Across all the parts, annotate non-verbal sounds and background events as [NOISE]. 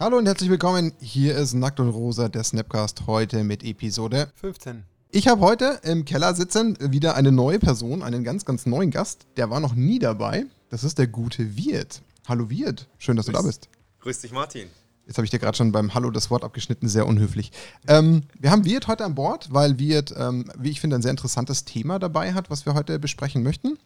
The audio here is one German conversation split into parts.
Hallo und herzlich willkommen. Hier ist Nackt und Rosa, der Snapcast, heute mit Episode 15. Ich habe heute im Keller sitzen wieder eine neue Person, einen ganz, ganz neuen Gast. Der war noch nie dabei. Das ist der gute Wirt. Hallo Wirt, schön, dass Grüß, du da bist. Grüß dich, Martin. Jetzt habe ich dir gerade schon beim Hallo das Wort abgeschnitten, sehr unhöflich. Ähm, wir haben Wirt heute an Bord, weil Wirt, ähm, wie ich finde, ein sehr interessantes Thema dabei hat, was wir heute besprechen möchten.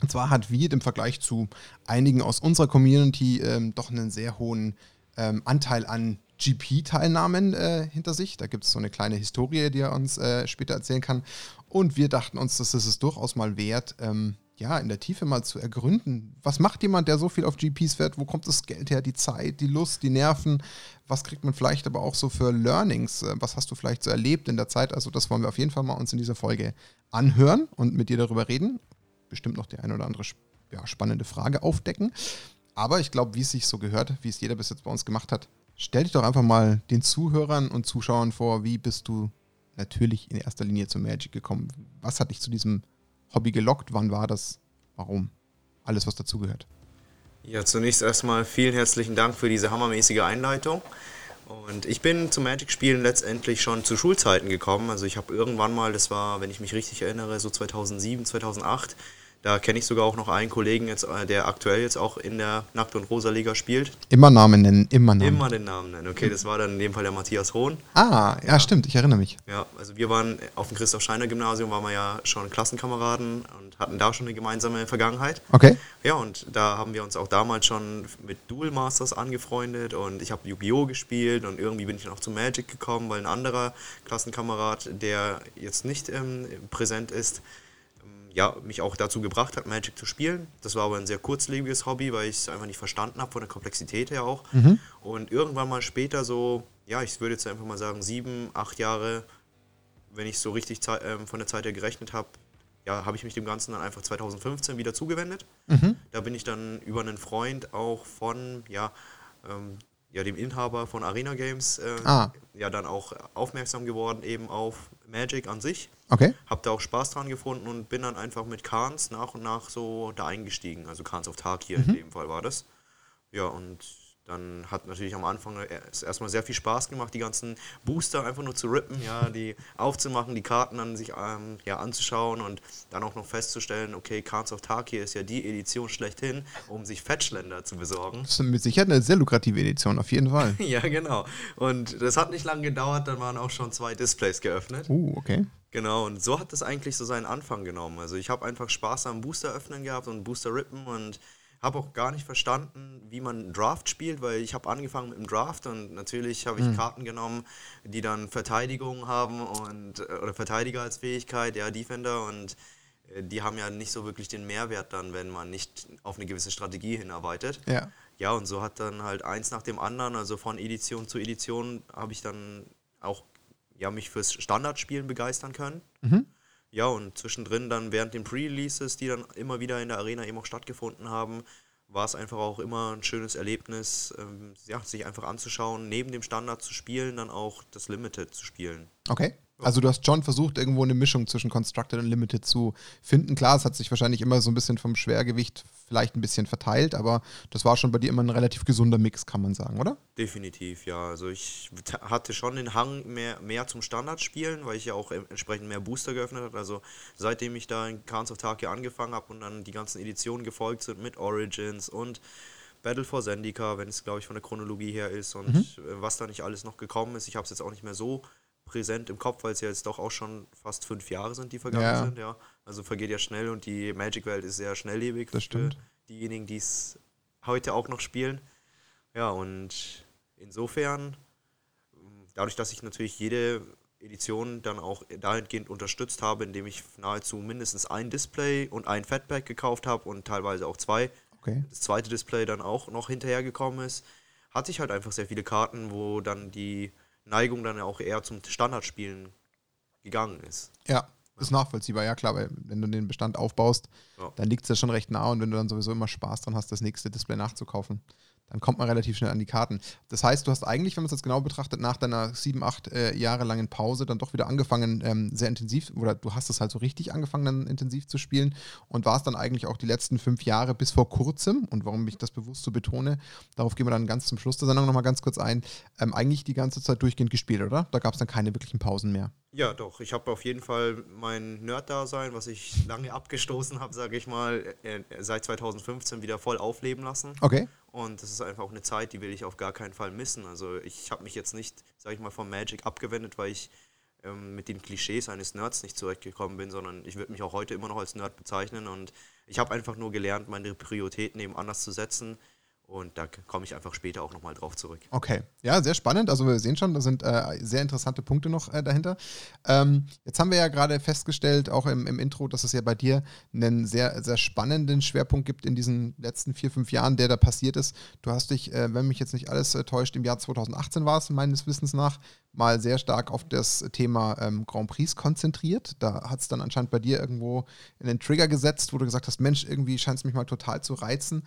Und zwar hat Wirt im Vergleich zu einigen aus unserer Community ähm, doch einen sehr hohen ähm, Anteil an GP-Teilnahmen äh, hinter sich. Da gibt es so eine kleine Historie, die er uns äh, später erzählen kann. Und wir dachten uns, dass es es durchaus mal wert, ähm, ja, in der Tiefe mal zu ergründen. Was macht jemand, der so viel auf GPs fährt? Wo kommt das Geld her? Die Zeit, die Lust, die Nerven? Was kriegt man vielleicht aber auch so für Learnings? Äh, Was hast du vielleicht so erlebt in der Zeit? Also, das wollen wir auf jeden Fall mal uns in dieser Folge anhören und mit dir darüber reden. Bestimmt noch die eine oder andere ja, spannende Frage aufdecken. Aber ich glaube, wie es sich so gehört, wie es jeder bis jetzt bei uns gemacht hat, stell dich doch einfach mal den Zuhörern und Zuschauern vor, wie bist du natürlich in erster Linie zu Magic gekommen? Was hat dich zu diesem Hobby gelockt? Wann war das? Warum? Alles, was dazugehört. Ja, zunächst erstmal vielen herzlichen Dank für diese hammermäßige Einleitung. Und ich bin zum Magic-Spielen letztendlich schon zu Schulzeiten gekommen. Also ich habe irgendwann mal, das war, wenn ich mich richtig erinnere, so 2007, 2008, da kenne ich sogar auch noch einen Kollegen, jetzt, äh, der aktuell jetzt auch in der Nackt- und Rosa-Liga spielt. Immer Namen nennen, immer Namen. Immer den Namen nennen. Okay, das war dann in dem Fall der Matthias Hohn. Ah, ja, stimmt, ich erinnere mich. Ja, also wir waren auf dem Christoph-Scheiner-Gymnasium, waren wir ja schon Klassenkameraden und hatten da schon eine gemeinsame Vergangenheit. Okay. Ja, und da haben wir uns auch damals schon mit Duel Masters angefreundet und ich habe Yu-Gi-Oh! gespielt und irgendwie bin ich dann auch zu Magic gekommen, weil ein anderer Klassenkamerad, der jetzt nicht ähm, präsent ist, ja, mich auch dazu gebracht hat, Magic zu spielen. Das war aber ein sehr kurzlebiges Hobby, weil ich es einfach nicht verstanden habe, von der Komplexität her auch. Und irgendwann mal später so, ja, ich würde jetzt einfach mal sagen, sieben, acht Jahre, wenn ich so richtig ähm, von der Zeit her gerechnet habe, ja, habe ich mich dem Ganzen dann einfach 2015 wieder zugewendet. Da bin ich dann über einen Freund auch von, ja, ähm, ja dem Inhaber von Arena Games, äh, Ah. ja, dann auch aufmerksam geworden eben auf Magic an sich. Okay. Hab da auch Spaß dran gefunden und bin dann einfach mit Khans nach und nach so da eingestiegen. Also Khans of Tarkir in dem Fall war das. Ja, und dann hat natürlich am Anfang es erstmal sehr viel Spaß gemacht, die ganzen Booster einfach nur zu rippen, ja, die [LAUGHS] aufzumachen, die Karten dann sich ähm, ja, anzuschauen und dann auch noch festzustellen, okay, Khans of Tarkir ist ja die Edition schlechthin, um sich Fetchländer zu besorgen. Das ist mit Sicherheit eine sehr lukrative Edition, auf jeden Fall. [LAUGHS] ja, genau. Und das hat nicht lange gedauert, dann waren auch schon zwei Displays geöffnet. Uh, okay. Genau, und so hat das eigentlich so seinen Anfang genommen. Also ich habe einfach Spaß am Booster öffnen gehabt und Booster rippen und habe auch gar nicht verstanden, wie man Draft spielt, weil ich habe angefangen mit dem Draft und natürlich habe ich Karten genommen, die dann Verteidigung haben und äh, oder Verteidiger als Fähigkeit, ja, Defender und äh, die haben ja nicht so wirklich den Mehrwert dann, wenn man nicht auf eine gewisse Strategie hinarbeitet. Ja. Ja, und so hat dann halt eins nach dem anderen, also von Edition zu Edition, habe ich dann auch ja, mich fürs Standardspielen begeistern können. Ja, und zwischendrin dann während den Pre-Releases, die dann immer wieder in der Arena eben auch stattgefunden haben, war es einfach auch immer ein schönes Erlebnis, ähm, ja, sich einfach anzuschauen, neben dem Standard zu spielen, dann auch das Limited zu spielen. Okay. Also du hast schon versucht, irgendwo eine Mischung zwischen Constructed und Limited zu finden. Klar, es hat sich wahrscheinlich immer so ein bisschen vom Schwergewicht vielleicht ein bisschen verteilt, aber das war schon bei dir immer ein relativ gesunder Mix, kann man sagen, oder? Definitiv, ja. Also ich hatte schon den Hang mehr, mehr zum Standardspielen, weil ich ja auch entsprechend mehr Booster geöffnet habe. Also seitdem ich da in Khans of Tarkir angefangen habe und dann die ganzen Editionen gefolgt sind mit Origins und Battle for Zendika, wenn es glaube ich von der Chronologie her ist und äh, was da nicht alles noch gekommen ist. Ich habe es jetzt auch nicht mehr so präsent im Kopf, weil es ja jetzt doch auch schon fast fünf Jahre sind, die vergangen Ja. sind. Ja. Also vergeht ja schnell und die Magic-Welt ist sehr schnelllebig Das stimmt. für diejenigen, die es heute auch noch spielen. Ja, und insofern, dadurch, dass ich natürlich jede Edition dann auch dahingehend unterstützt habe, indem ich nahezu mindestens ein Display und ein Fatback gekauft habe und teilweise auch zwei, Okay. das zweite Display dann auch noch hinterhergekommen ist, hatte ich halt einfach sehr viele Karten, wo dann die Neigung dann auch eher zum Standardspielen gegangen ist. Ja, ist nachvollziehbar, ja klar, weil wenn du den Bestand aufbaust, Ja. dann liegt es ja schon recht nah und wenn du dann sowieso immer Spaß dran hast, das nächste Display nachzukaufen, dann kommt man relativ schnell an die Karten. Das heißt, du hast eigentlich, wenn man es jetzt genau betrachtet, nach deiner sieben, acht äh, Jahre langen Pause dann doch wieder angefangen, ähm, sehr intensiv, oder du hast es halt so richtig angefangen, dann intensiv zu spielen und warst dann eigentlich auch die letzten fünf Jahre bis vor kurzem, und warum ich das bewusst so betone, darauf gehen wir dann ganz zum Schluss der Sendung nochmal ganz kurz ein, ähm, eigentlich die ganze Zeit durchgehend gespielt, oder? Da gab es dann keine wirklichen Pausen mehr. Ja, doch. Ich habe auf jeden Fall mein Nerd-Dasein, was ich lange abgestoßen habe, sage ich mal, äh, seit 2015 wieder voll aufleben lassen. Okay. Und das ist einfach auch eine Zeit, die will ich auf gar keinen Fall missen. Also ich habe mich jetzt nicht, sage ich mal, vom Magic abgewendet, weil ich ähm, mit den Klischees eines Nerds nicht zurechtgekommen bin, sondern ich würde mich auch heute immer noch als Nerd bezeichnen. Und ich habe einfach nur gelernt, meine Prioritäten eben anders zu setzen und da komme ich einfach später auch nochmal drauf zurück. Okay, ja, sehr spannend. Also wir sehen schon, da sind äh, sehr interessante Punkte noch äh, dahinter. Ähm, jetzt haben wir ja gerade festgestellt, auch im, im, Intro, dass es ja bei dir einen sehr, sehr spannenden Schwerpunkt gibt in diesen letzten vier, fünf Jahren, der da passiert ist. Du hast dich, äh, wenn mich jetzt nicht alles äh, täuscht, im Jahr 2018 war es, meines Wissens nach, mal sehr stark auf das Thema ähm, Grand Prix konzentriert. Da hat es dann anscheinend bei dir irgendwo in den Trigger gesetzt, wo du gesagt hast, Mensch, irgendwie scheint es mich mal total zu reizen.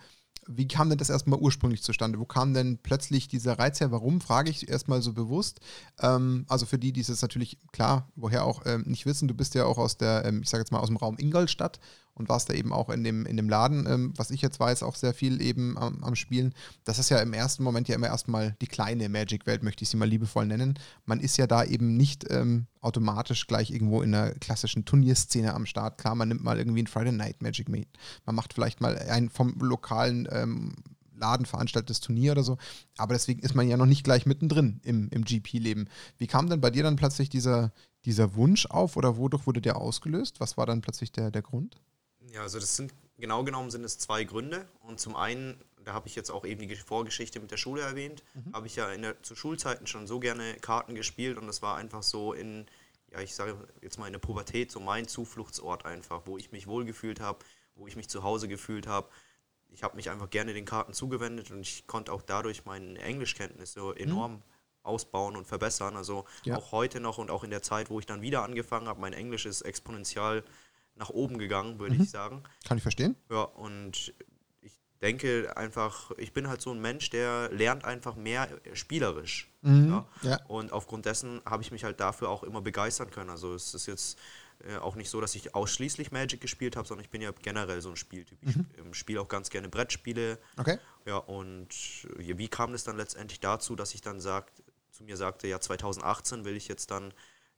Wie kam denn das erstmal ursprünglich zustande? Wo kam denn plötzlich dieser Reiz her? Warum, frage ich erstmal so bewusst. Ähm, also für die, die es natürlich klar, woher auch ähm, nicht wissen, du bist ja auch aus der, ähm, ich sage jetzt mal aus dem Raum Ingolstadt und warst da eben auch in dem, in dem Laden, ähm, was ich jetzt weiß, auch sehr viel eben am, am, Spielen. Das ist ja im ersten Moment ja immer erstmal die kleine Magic-Welt, möchte ich sie mal liebevoll nennen. Man ist ja da eben nicht ähm, automatisch gleich irgendwo in einer klassischen Turnierszene am Start. Klar, man nimmt mal irgendwie ein Friday Night Magic mit. Man macht vielleicht mal ein vom lokalen ähm, Laden veranstaltetes Turnier oder so. Aber deswegen ist man ja noch nicht gleich mittendrin im, im GP-Leben. Wie kam denn bei dir dann plötzlich dieser, dieser Wunsch auf oder wodurch wurde der ausgelöst? Was war dann plötzlich der, der Grund? Ja, also das sind genau genommen sind es zwei Gründe. Und zum einen, da habe ich jetzt auch eben die Vorgeschichte mit der Schule erwähnt, mhm. habe ich ja in der, zu Schulzeiten schon so gerne Karten gespielt und das war einfach so in, ja, ich sage jetzt mal in der Pubertät, so mein Zufluchtsort einfach, wo ich mich wohlgefühlt habe, wo ich mich zu Hause gefühlt habe. Ich habe mich einfach gerne den Karten zugewendet und ich konnte auch dadurch meine Englischkenntnisse so enorm mhm. ausbauen und verbessern. Also ja. auch heute noch und auch in der Zeit, wo ich dann wieder angefangen habe, mein Englisch ist exponentiell nach oben gegangen, würde mhm. ich sagen. Kann ich verstehen. Ja, und ich denke einfach, ich bin halt so ein Mensch, der lernt einfach mehr spielerisch. Mhm. Ja? ja? Und aufgrund dessen habe ich mich halt dafür auch immer begeistern können. Also es ist jetzt äh, auch nicht so, dass ich ausschließlich Magic gespielt habe, sondern ich bin ja generell so ein Spieltyp. Ich mhm. spiele auch ganz gerne Brettspiele. Okay. Ja, und wie kam es dann letztendlich dazu, dass ich dann sagt, zu mir sagte, ja, 2018 will ich jetzt dann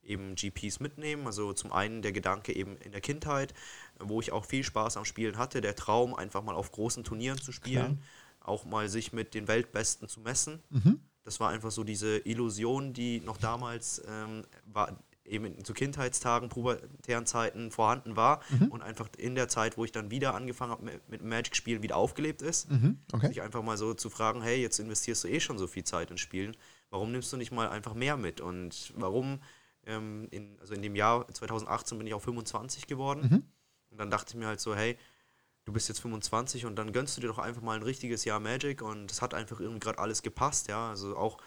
eben GPs mitnehmen. Also zum einen der Gedanke eben in der Kindheit, wo ich auch viel Spaß am Spielen hatte, der Traum, einfach mal auf großen Turnieren zu spielen, Klar. auch mal sich mit den Weltbesten zu messen. Mhm. Das war einfach so diese Illusion, die noch damals ähm, war, eben zu Kindheitstagen, pubertären Zeiten vorhanden war mhm. und einfach in der Zeit, wo ich dann wieder angefangen habe mit, Magic-Spielen, wieder aufgelebt ist. Mhm. Okay. Sich einfach mal so zu fragen, hey, jetzt investierst du eh schon so viel Zeit in Spielen, warum nimmst du nicht mal einfach mehr mit und warum ähm, in, also in dem Jahr 2018 bin ich auch 25 geworden. Mhm. Und dann dachte ich mir halt so, hey, du bist jetzt 25 und dann gönnst du dir doch einfach mal ein richtiges Jahr Magic und es hat einfach irgendwie gerade alles gepasst, ja. Also auch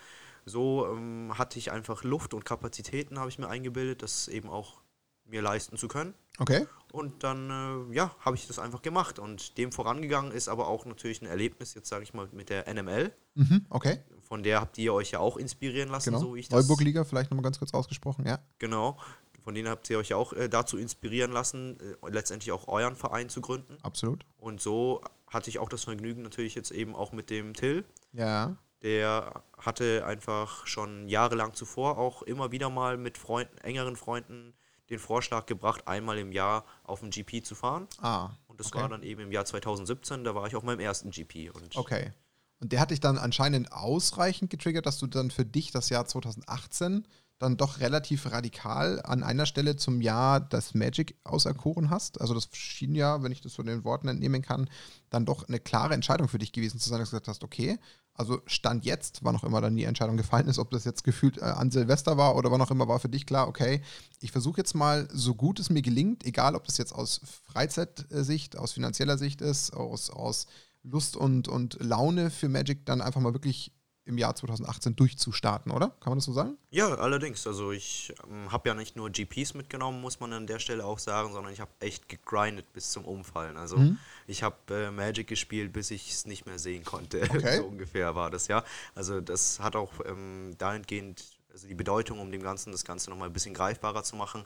so ähm, hatte ich einfach Luft und Kapazitäten, habe ich mir eingebildet, das eben auch mir leisten zu können. Okay. Und dann, äh, ja, habe ich das einfach gemacht. Und dem vorangegangen ist aber auch natürlich ein Erlebnis, jetzt sage ich mal, mit der NML. Mhm, okay. Von der habt ihr euch ja auch inspirieren lassen, genau. so wie ich das. Neuburg-Liga, vielleicht nochmal ganz kurz ausgesprochen, ja. Genau. Von denen habt ihr euch ja auch äh, dazu inspirieren lassen, äh, letztendlich auch euren Verein zu gründen. Absolut. Und so hatte ich auch das Vergnügen natürlich jetzt eben auch mit dem Till. Ja. Der hatte einfach schon jahrelang zuvor auch immer wieder mal mit Freunden, engeren Freunden den Vorschlag gebracht, einmal im Jahr auf dem GP zu fahren. Ah. Und das okay. war dann eben im Jahr 2017, da war ich auf meinem ersten GP. Und okay. Und der hat dich dann anscheinend ausreichend getriggert, dass du dann für dich das Jahr 2018 dann doch relativ radikal an einer Stelle zum Jahr das Magic auserkoren hast. Also das schien ja, wenn ich das von den Worten entnehmen kann, dann doch eine klare Entscheidung für dich gewesen zu sein, dass du gesagt hast, okay, also Stand jetzt, wann auch immer dann die Entscheidung gefallen ist, ob das jetzt gefühlt äh, an Silvester war oder wann auch immer, war für dich klar, okay, ich versuche jetzt mal, so gut es mir gelingt, egal ob das jetzt aus Freizeitsicht, aus finanzieller Sicht ist, aus, aus Lust und, und Laune für Magic, dann einfach mal wirklich im Jahr 2018 durchzustarten, oder? Kann man das so sagen? Ja, allerdings. Also ich ähm, habe ja nicht nur GPs mitgenommen, muss man an der Stelle auch sagen, sondern ich habe echt gegrindet bis zum Umfallen. Also Mhm. ich habe äh, Magic gespielt, bis ich es nicht mehr sehen konnte. [LAUGHS] Okay. so ungefähr war das, ja. Also das hat auch ähm, dahingehend, also die Bedeutung, um dem Ganzen das Ganze nochmal ein bisschen greifbarer zu machen.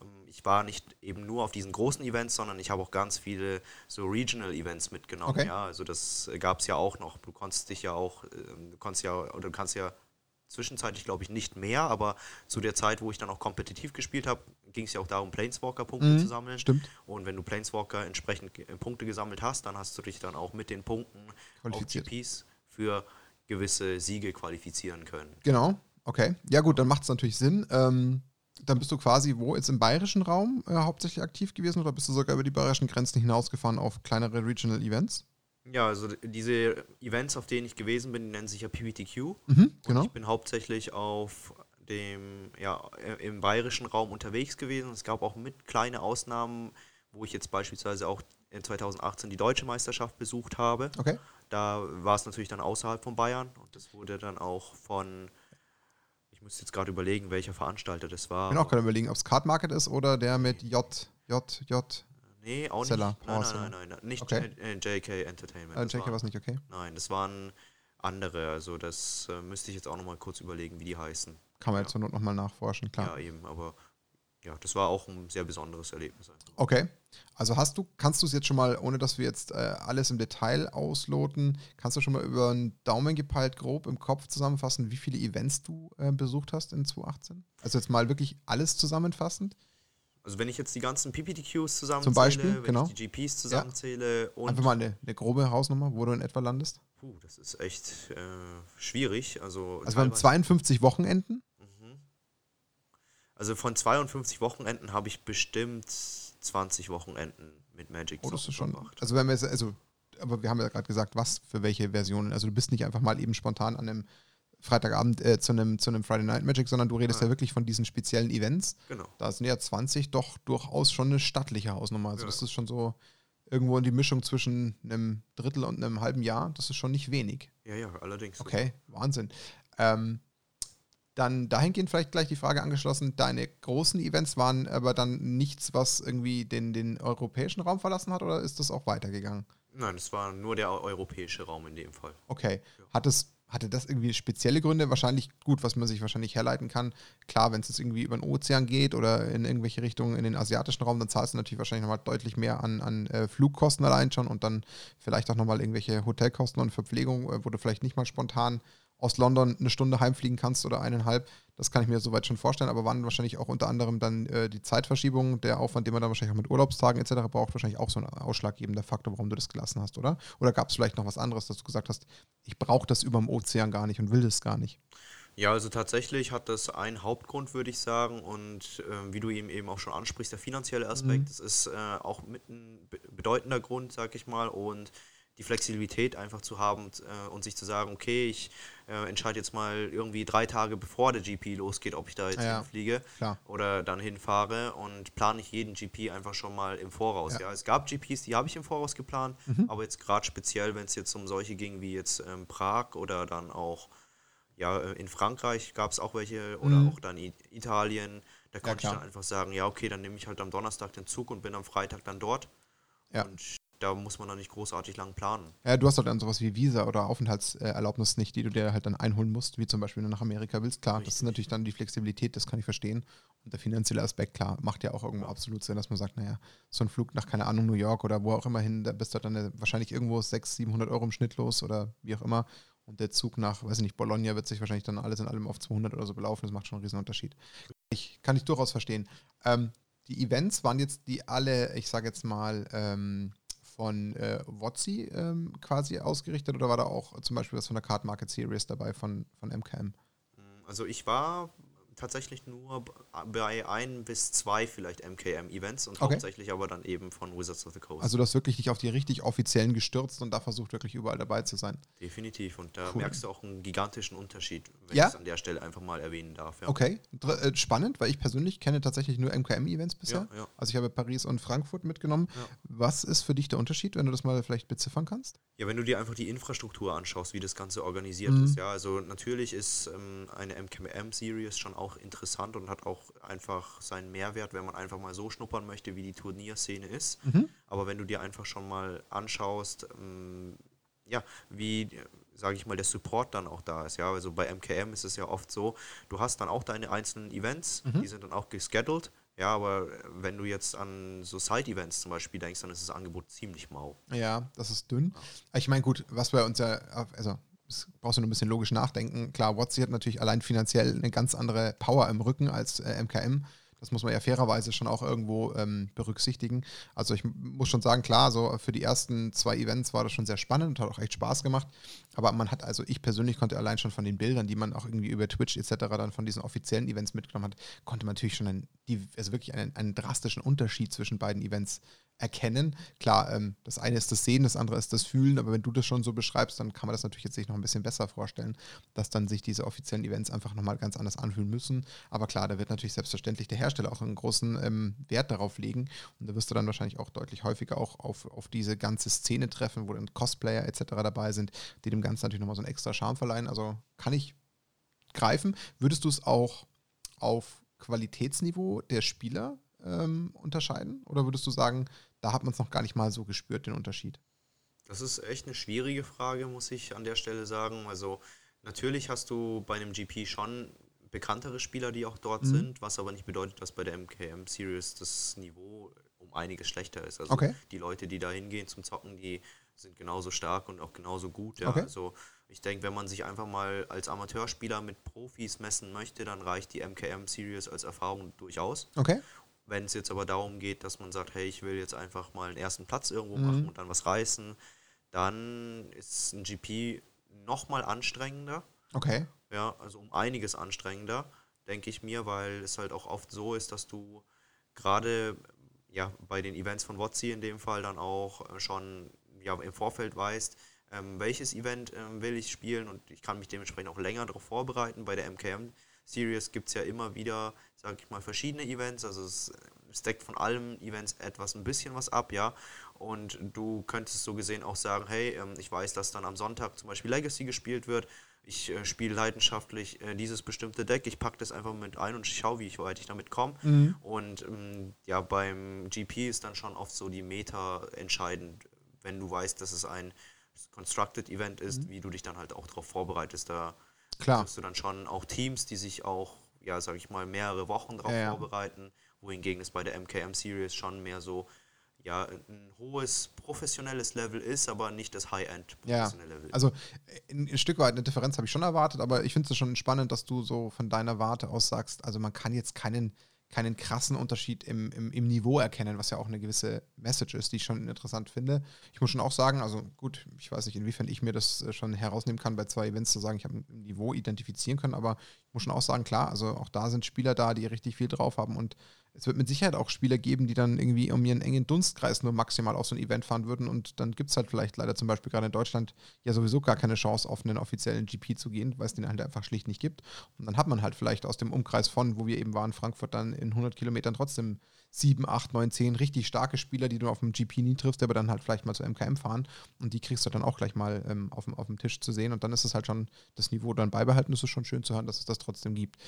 Ähm, Ich war nicht eben nur auf diesen großen Events, sondern ich habe auch ganz viele so Regional Events mitgenommen. Okay. Ja, also das gab es ja auch noch. Du konntest dich ja auch, ähm, du konntest ja, oder du kannst ja zwischenzeitlich glaube ich nicht mehr, aber zu der Zeit, wo ich dann auch kompetitiv gespielt habe, ging es ja auch darum, Planeswalker-Punkte Mhm, zu sammeln. stimmt. Und wenn du Planeswalker entsprechend äh, Punkte gesammelt hast, dann hast du dich dann auch mit den Punkten auf. GPs für gewisse Siege qualifizieren können. Genau, okay. Ja gut, dann macht es natürlich Sinn. Ähm, dann bist du quasi wo jetzt im bayerischen Raum äh, hauptsächlich aktiv gewesen oder bist du sogar über die bayerischen Grenzen hinausgefahren auf kleinere Regional Events? Ja, also diese Events, auf denen ich gewesen bin, nennen sich ja PBTQ. Mhm, Und genau. ich bin hauptsächlich auf dem, ja, äh, im bayerischen Raum unterwegs gewesen. Es gab auch mit kleine Ausnahmen, wo ich jetzt beispielsweise auch in 2018 die deutsche Meisterschaft besucht habe. Okay. Da war es natürlich dann außerhalb von Bayern und das wurde dann auch von, ich müsste jetzt gerade überlegen, welcher Veranstalter das war. Ich bin auch gerade überlegen, ob es Card Market ist oder der mit J, J, J. Nee, auch Seller, nicht. Nein, Power nein, nein, nein, nicht Okay. J- äh, JK Entertainment. Äh, JK war es nicht, okay. Nein, das waren andere. Also das äh, müsste ich jetzt auch nochmal kurz überlegen, wie die heißen. Kann man Ja. jetzt zur Not nochmal nachforschen, klar. Ja, eben, aber ja, das war auch ein sehr besonderes Erlebnis. Okay. Also hast du, kannst du es jetzt schon mal, ohne dass wir jetzt äh, alles im Detail ausloten, kannst du schon mal über einen Daumen gepeilt grob im Kopf zusammenfassen, wie viele Events du äh, besucht hast in 2018? Also jetzt mal wirklich alles zusammenfassend? Also wenn ich jetzt die ganzen PPTQs zusammenzähle, Zum Beispiel, wenn genau. ich die GPs zusammenzähle und Einfach mal eine, eine grobe Hausnummer, wo du in etwa landest. puh, das ist echt äh, schwierig. Also, Also wir haben teilweise- 52 Wochenenden. Also von 52 Wochenenden habe ich bestimmt 20 Wochenenden mit Magic Oh, das ist schon. verbracht. Also wenn wir also, aber wir haben ja gerade gesagt, was für welche Versionen. Also du bist nicht einfach mal eben spontan an einem Freitagabend äh, zu einem zu einem Friday Night Magic, sondern du redest ja, Ja. wirklich von diesen speziellen Events. Genau. Da sind ja 20 doch durchaus schon eine stattliche Hausnummer. Also Ja. das ist schon so irgendwo in die Mischung zwischen einem Drittel und einem halben Jahr. Das ist schon nicht wenig. Ja, ja, allerdings. Okay, Wahnsinn. Ähm, dann dahingehend vielleicht gleich die Frage angeschlossen, deine großen Events waren aber dann nichts, was irgendwie den, den europäischen Raum verlassen hat oder ist das auch weitergegangen? Nein, es war nur der europäische Raum in dem Fall. Okay. Hat es, hatte das irgendwie spezielle Gründe? Wahrscheinlich gut, was man sich wahrscheinlich herleiten kann. Klar, wenn es jetzt irgendwie über den Ozean geht oder in irgendwelche Richtungen in den asiatischen Raum, dann zahlst du natürlich wahrscheinlich nochmal deutlich mehr an, an äh, Flugkosten allein schon und dann vielleicht auch nochmal irgendwelche Hotelkosten und Verpflegung, äh, wo du vielleicht nicht mal spontan aus London eine Stunde heimfliegen kannst oder eineinhalb. Das kann ich mir soweit schon vorstellen, aber waren wahrscheinlich auch unter anderem dann äh, die Zeitverschiebung, der Aufwand, den man dann wahrscheinlich auch mit Urlaubstagen etc. braucht, wahrscheinlich auch so ein ausschlaggebender Faktor, warum du das gelassen hast, oder? Oder gab es vielleicht noch was anderes, dass du gesagt hast, ich brauche das über dem Ozean gar nicht und will das gar nicht? Ja, also tatsächlich hat das einen Hauptgrund, würde ich sagen. Und ähm, wie du eben eben auch schon ansprichst, der finanzielle Aspekt, Mhm. das ist äh, auch mit ein be- bedeutender Grund, sag ich mal. Und die Flexibilität einfach zu haben äh, und sich zu sagen, okay, ich äh, entscheide jetzt mal irgendwie drei Tage bevor der GP losgeht, ob ich da jetzt Ja, hinfliege klar. oder dann hinfahre und plane ich jeden GP einfach schon mal im Voraus. Ja. Mhm. Ja, es gab GPs, die habe ich im Voraus geplant, aber jetzt gerade speziell, wenn es jetzt um solche ging wie jetzt ähm, Prag oder dann auch ja, äh, in Frankreich gab es auch welche oder Mhm. auch dann Italien. Da konnte ich klar. dann einfach sagen, ja, okay, dann nehme ich halt am Donnerstag den Zug und bin am Freitag dann dort. Ja. Und da muss man dann nicht großartig lang planen. Ja, du hast halt dann sowas wie Visa oder Aufenthaltserlaubnis nicht, die du dir halt dann einholen musst, wie zum Beispiel wenn du nach Amerika willst. Klar, das ist Richtig. natürlich dann die Flexibilität, das kann ich verstehen. Und der finanzielle Aspekt, klar, macht ja auch irgendwo absolut Sinn, dass man sagt, naja, so ein Flug nach, keine Ahnung, New York oder wo auch immer hin, da bist du dann äh, wahrscheinlich irgendwo 600, 700 Euro im Schnitt los oder wie auch immer. Und der Zug nach, weiß ich nicht, Bologna wird sich wahrscheinlich dann alles in allem auf 200 oder so belaufen. Das macht schon einen riesen Unterschied. Ich, kann ich durchaus verstehen. Ähm, die Events waren jetzt die alle, ich sage jetzt mal, ähm, von äh, WotC ähm, quasi ausgerichtet oder war da auch zum Beispiel was von der Card Market Series dabei von, von MKM? Also ich war tatsächlich nur bei ein bis zwei vielleicht MKM-Events und Okay. hauptsächlich aber dann eben von Wizards of the Coast. Also du hast wirklich dich auf die richtig offiziellen gestürzt und da versucht wirklich überall dabei zu sein. Definitiv. Und da Cool. merkst du auch einen gigantischen Unterschied, wenn Ja? ich es an der Stelle einfach mal erwähnen darf. Ja. Okay, Dr äh, spannend, weil ich persönlich kenne tatsächlich nur MKM-Events bisher. Ja. Also ich habe Paris und Frankfurt mitgenommen. Was ist für dich der Unterschied, wenn du das mal vielleicht beziffern kannst? Ja, wenn du dir einfach die Infrastruktur anschaust, wie das Ganze organisiert Mhm. ist, ja, also natürlich ist ähm, eine MKM-Series schon auch interessant und hat auch einfach seinen Mehrwert, wenn man einfach mal so schnuppern möchte, wie die Turnierszene ist. Mhm. Aber wenn du dir einfach schon mal anschaust, ähm, ja, wie, sage ich mal, der Support dann auch da ist, ja, also bei MKM ist es ja oft so, du hast dann auch deine einzelnen Events, Mhm. die sind dann auch gescheduled, ja, aber wenn du jetzt an so Side-Events zum Beispiel denkst, dann ist das Angebot ziemlich mau. Ja, das ist dünn. Ich meine, gut, was wir uns ja, also brauchst du nur ein bisschen logisch nachdenken. Klar, WotC hat natürlich allein finanziell eine ganz andere Power im Rücken als äh, MKM. Das muss man ja fairerweise schon auch irgendwo ähm, berücksichtigen. Also ich muss schon sagen, klar, so für die ersten zwei Events war das schon sehr spannend und hat auch echt Spaß gemacht. Aber man hat, also ich persönlich konnte allein schon von den Bildern, die man auch irgendwie über Twitch etc. dann von diesen offiziellen Events mitgenommen hat, konnte man natürlich schon einen, also wirklich einen, einen drastischen Unterschied zwischen beiden Events erkennen. Klar, ähm, das eine ist das Sehen, das andere ist das Fühlen, aber wenn du das schon so beschreibst, dann kann man das natürlich jetzt sich noch ein bisschen besser vorstellen, dass dann sich diese offiziellen Events einfach nochmal ganz anders anfühlen müssen. Aber klar, da wird natürlich selbstverständlich der Hersteller auch einen großen ähm, Wert darauf legen und da wirst du dann wahrscheinlich auch deutlich häufiger auch auf, auf diese ganze Szene treffen, wo dann Cosplayer etc. dabei sind, die dem Ganzen natürlich nochmal so einen extra Charme verleihen. Also kann ich greifen. Würdest du es auch auf Qualitätsniveau der Spieler ähm, unterscheiden? Oder würdest du sagen, da hat man es noch gar nicht mal so gespürt, den Unterschied? Das ist echt eine schwierige Frage, muss ich an der Stelle sagen. Also natürlich hast du bei einem GP schon bekanntere Spieler, die auch dort Mhm. sind, was aber nicht bedeutet, dass bei der MKM Series das Niveau um einiges schlechter ist. Also Okay. die Leute, die da hingehen zum Zocken, die sind genauso stark und auch genauso gut. Ja. Okay. Also ich denke, wenn man sich einfach mal als Amateurspieler mit Profis messen möchte, dann reicht die MKM Series als Erfahrung durchaus. Okay. Wenn es jetzt aber darum geht, dass man sagt, hey, ich will jetzt einfach mal einen ersten Platz irgendwo Mhm. machen und dann was reißen, dann ist ein GP nochmal anstrengender. Okay. Ja, also um einiges anstrengender, denke ich mir, weil es halt auch oft so ist, dass du gerade ja, bei den Events von WotC in dem Fall dann auch äh, schon ja, im Vorfeld weißt, ähm, welches Event ähm, will ich spielen und ich kann mich dementsprechend auch länger darauf vorbereiten. Bei der MKM Series gibt es ja immer wieder, sage ich mal, verschiedene Events, also es, es deckt von allen Events etwas ein bisschen was ab, ja. Und du könntest so gesehen auch sagen, hey, ähm, ich weiß, dass dann am Sonntag zum Beispiel Legacy gespielt wird. Ich äh, spiele leidenschaftlich äh, dieses bestimmte Deck, ich packe das einfach mit ein und schaue, wie ich weit ich damit komme. Und ähm, ja, beim GP ist dann schon oft so die Meta entscheidend, wenn du weißt, dass es ein Constructed Event ist, wie du dich dann halt auch darauf vorbereitest. Da Klar. triffst du dann schon auch Teams, die sich auch, ja, sag ich mal, mehrere Wochen darauf Ja, ja. vorbereiten, wohingegen es bei der MKM Series schon mehr so, ja, ein hohes professionelles Level ist, aber nicht das High-End Ja, professionelle Level. also ein Stück weit eine Differenz habe ich schon erwartet, aber ich finde es schon spannend, dass du so von deiner Warte aus sagst, also man kann jetzt keinen, keinen krassen Unterschied im, im, im Niveau erkennen, was ja auch eine gewisse Message ist, die ich schon interessant finde. Ich muss schon auch sagen, also gut, ich weiß nicht, inwiefern ich mir das äh, schon herausnehmen kann, bei zwei Events zu sagen, ich habe ein Niveau identifizieren können, aber ich muss schon auch sagen, klar, also auch da sind Spieler da, die richtig viel drauf haben und es wird mit Sicherheit auch Spieler geben, die dann irgendwie um ihren engen Dunstkreis nur maximal auf so ein Event fahren würden und dann gibt es halt vielleicht leider zum Beispiel gerade in Deutschland ja sowieso gar keine Chance, auf einen offiziellen GP zu gehen, weil es den halt einfach schlicht nicht gibt. Und dann hat man halt vielleicht aus dem Umkreis von, wo wir eben waren, Frankfurt, dann in 100 Kilometern trotzdem 7, 8, 9, 10 richtig starke Spieler, die du auf dem GP nie triffst, aber dann halt vielleicht mal zur MKM fahren und die kriegst du dann auch gleich mal ähm, auf, dem, auf dem Tisch zu sehen und dann ist es halt schon das Niveau dann beibehalten. Das ist schon schön zu hören, dass es das trotzdem gibt.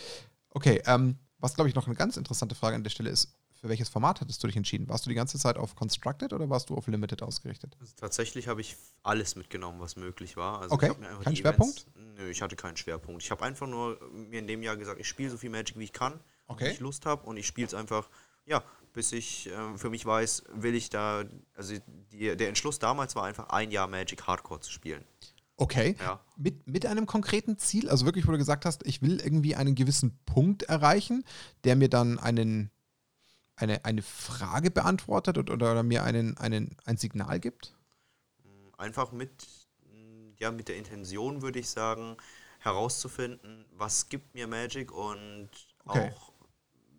Okay, ähm, was glaube ich noch eine ganz interessante Frage an der Stelle ist, für welches Format hattest du dich entschieden? Warst du die ganze Zeit auf Constructed oder warst du auf Limited ausgerichtet? Also tatsächlich habe ich alles mitgenommen, was möglich war. Also Okay, kein Schwerpunkt? Events, nö, ich hatte keinen Schwerpunkt. Ich habe einfach nur mir in dem Jahr gesagt, ich spiele so viel Magic, wie ich kann, Okay. wie ich Lust habe und ich spiele es einfach, ja, bis ich ähm, für mich weiß, will ich da, also die, der Entschluss damals war einfach ein Jahr Magic Hardcore zu spielen. Okay. Ja. Mit, mit einem konkreten Ziel, also wirklich, wo du gesagt hast, ich will irgendwie einen gewissen Punkt erreichen, der mir dann einen, eine, eine Frage beantwortet oder, oder mir einen, einen, ein Signal gibt? Einfach mit, ja, mit der Intention, würde ich sagen, herauszufinden, was gibt mir Magic und okay. auch,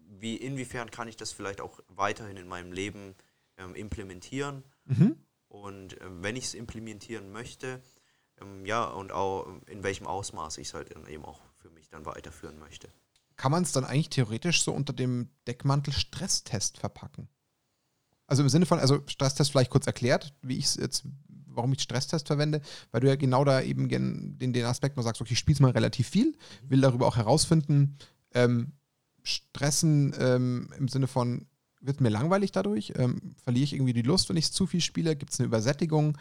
wie inwiefern kann ich das vielleicht auch weiterhin in meinem Leben ähm, implementieren. Mhm. Und äh, wenn ich es implementieren möchte, ja, und auch in welchem Ausmaß ich es halt eben auch für mich dann weiterführen möchte. Kann man es dann eigentlich theoretisch so unter dem Deckmantel Stresstest verpacken? Also im Sinne von, also Stresstest vielleicht kurz erklärt, wie ich es jetzt, warum ich Stresstest verwende, weil du ja genau da eben den, den Aspekt mal sagst, okay, ich spiele mal relativ viel, will darüber auch herausfinden, ähm, Stressen ähm, im Sinne von, wird mir langweilig dadurch? Ähm, verliere ich irgendwie die Lust, wenn ich zu viel spiele? Gibt es eine Übersättigung?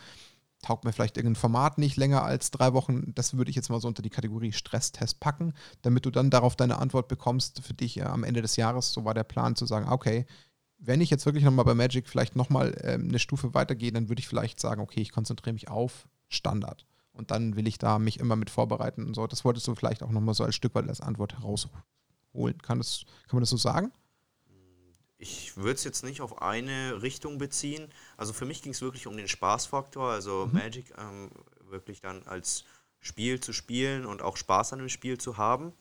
Taugt mir vielleicht irgendein Format nicht länger als drei Wochen? Das würde ich jetzt mal so unter die Kategorie Stresstest packen, damit du dann darauf deine Antwort bekommst für dich äh, am Ende des Jahres. So war der Plan zu sagen, okay, wenn ich jetzt wirklich nochmal bei Magic vielleicht nochmal ähm, eine Stufe weitergehe, dann würde ich vielleicht sagen, okay, ich konzentriere mich auf Standard. Und dann will ich da mich immer mit vorbereiten und so. Das wolltest du vielleicht auch nochmal so als Stück weit als Antwort herausholen. Kann, das, kann man das so sagen? Ich würde es jetzt nicht auf eine Richtung beziehen. Also für mich ging es wirklich um den Spaßfaktor, also mhm. Magic ähm, wirklich dann als Spiel zu spielen und auch Spaß an dem Spiel zu haben.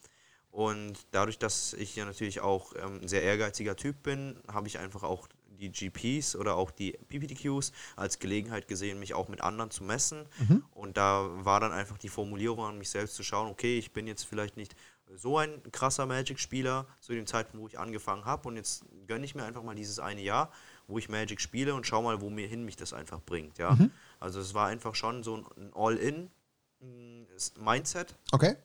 Und dadurch, dass ich ja natürlich auch ähm, ein sehr ehrgeiziger Typ bin, habe ich einfach auch die GPs oder auch die PPTQs als Gelegenheit gesehen, mich auch mit anderen zu messen. Mhm. Und da war dann einfach die Formulierung an mich selbst zu schauen, okay, ich bin jetzt vielleicht nicht so ein krasser Magic-Spieler zu dem Zeitpunkt, wo ich angefangen habe. Und jetzt gönne ich mir einfach mal dieses eine Jahr, wo ich Magic spiele und schau mal, wo mir hin mich das einfach bringt. Ja? Mhm. Also es war einfach schon so ein All-In-Mindset. Okay.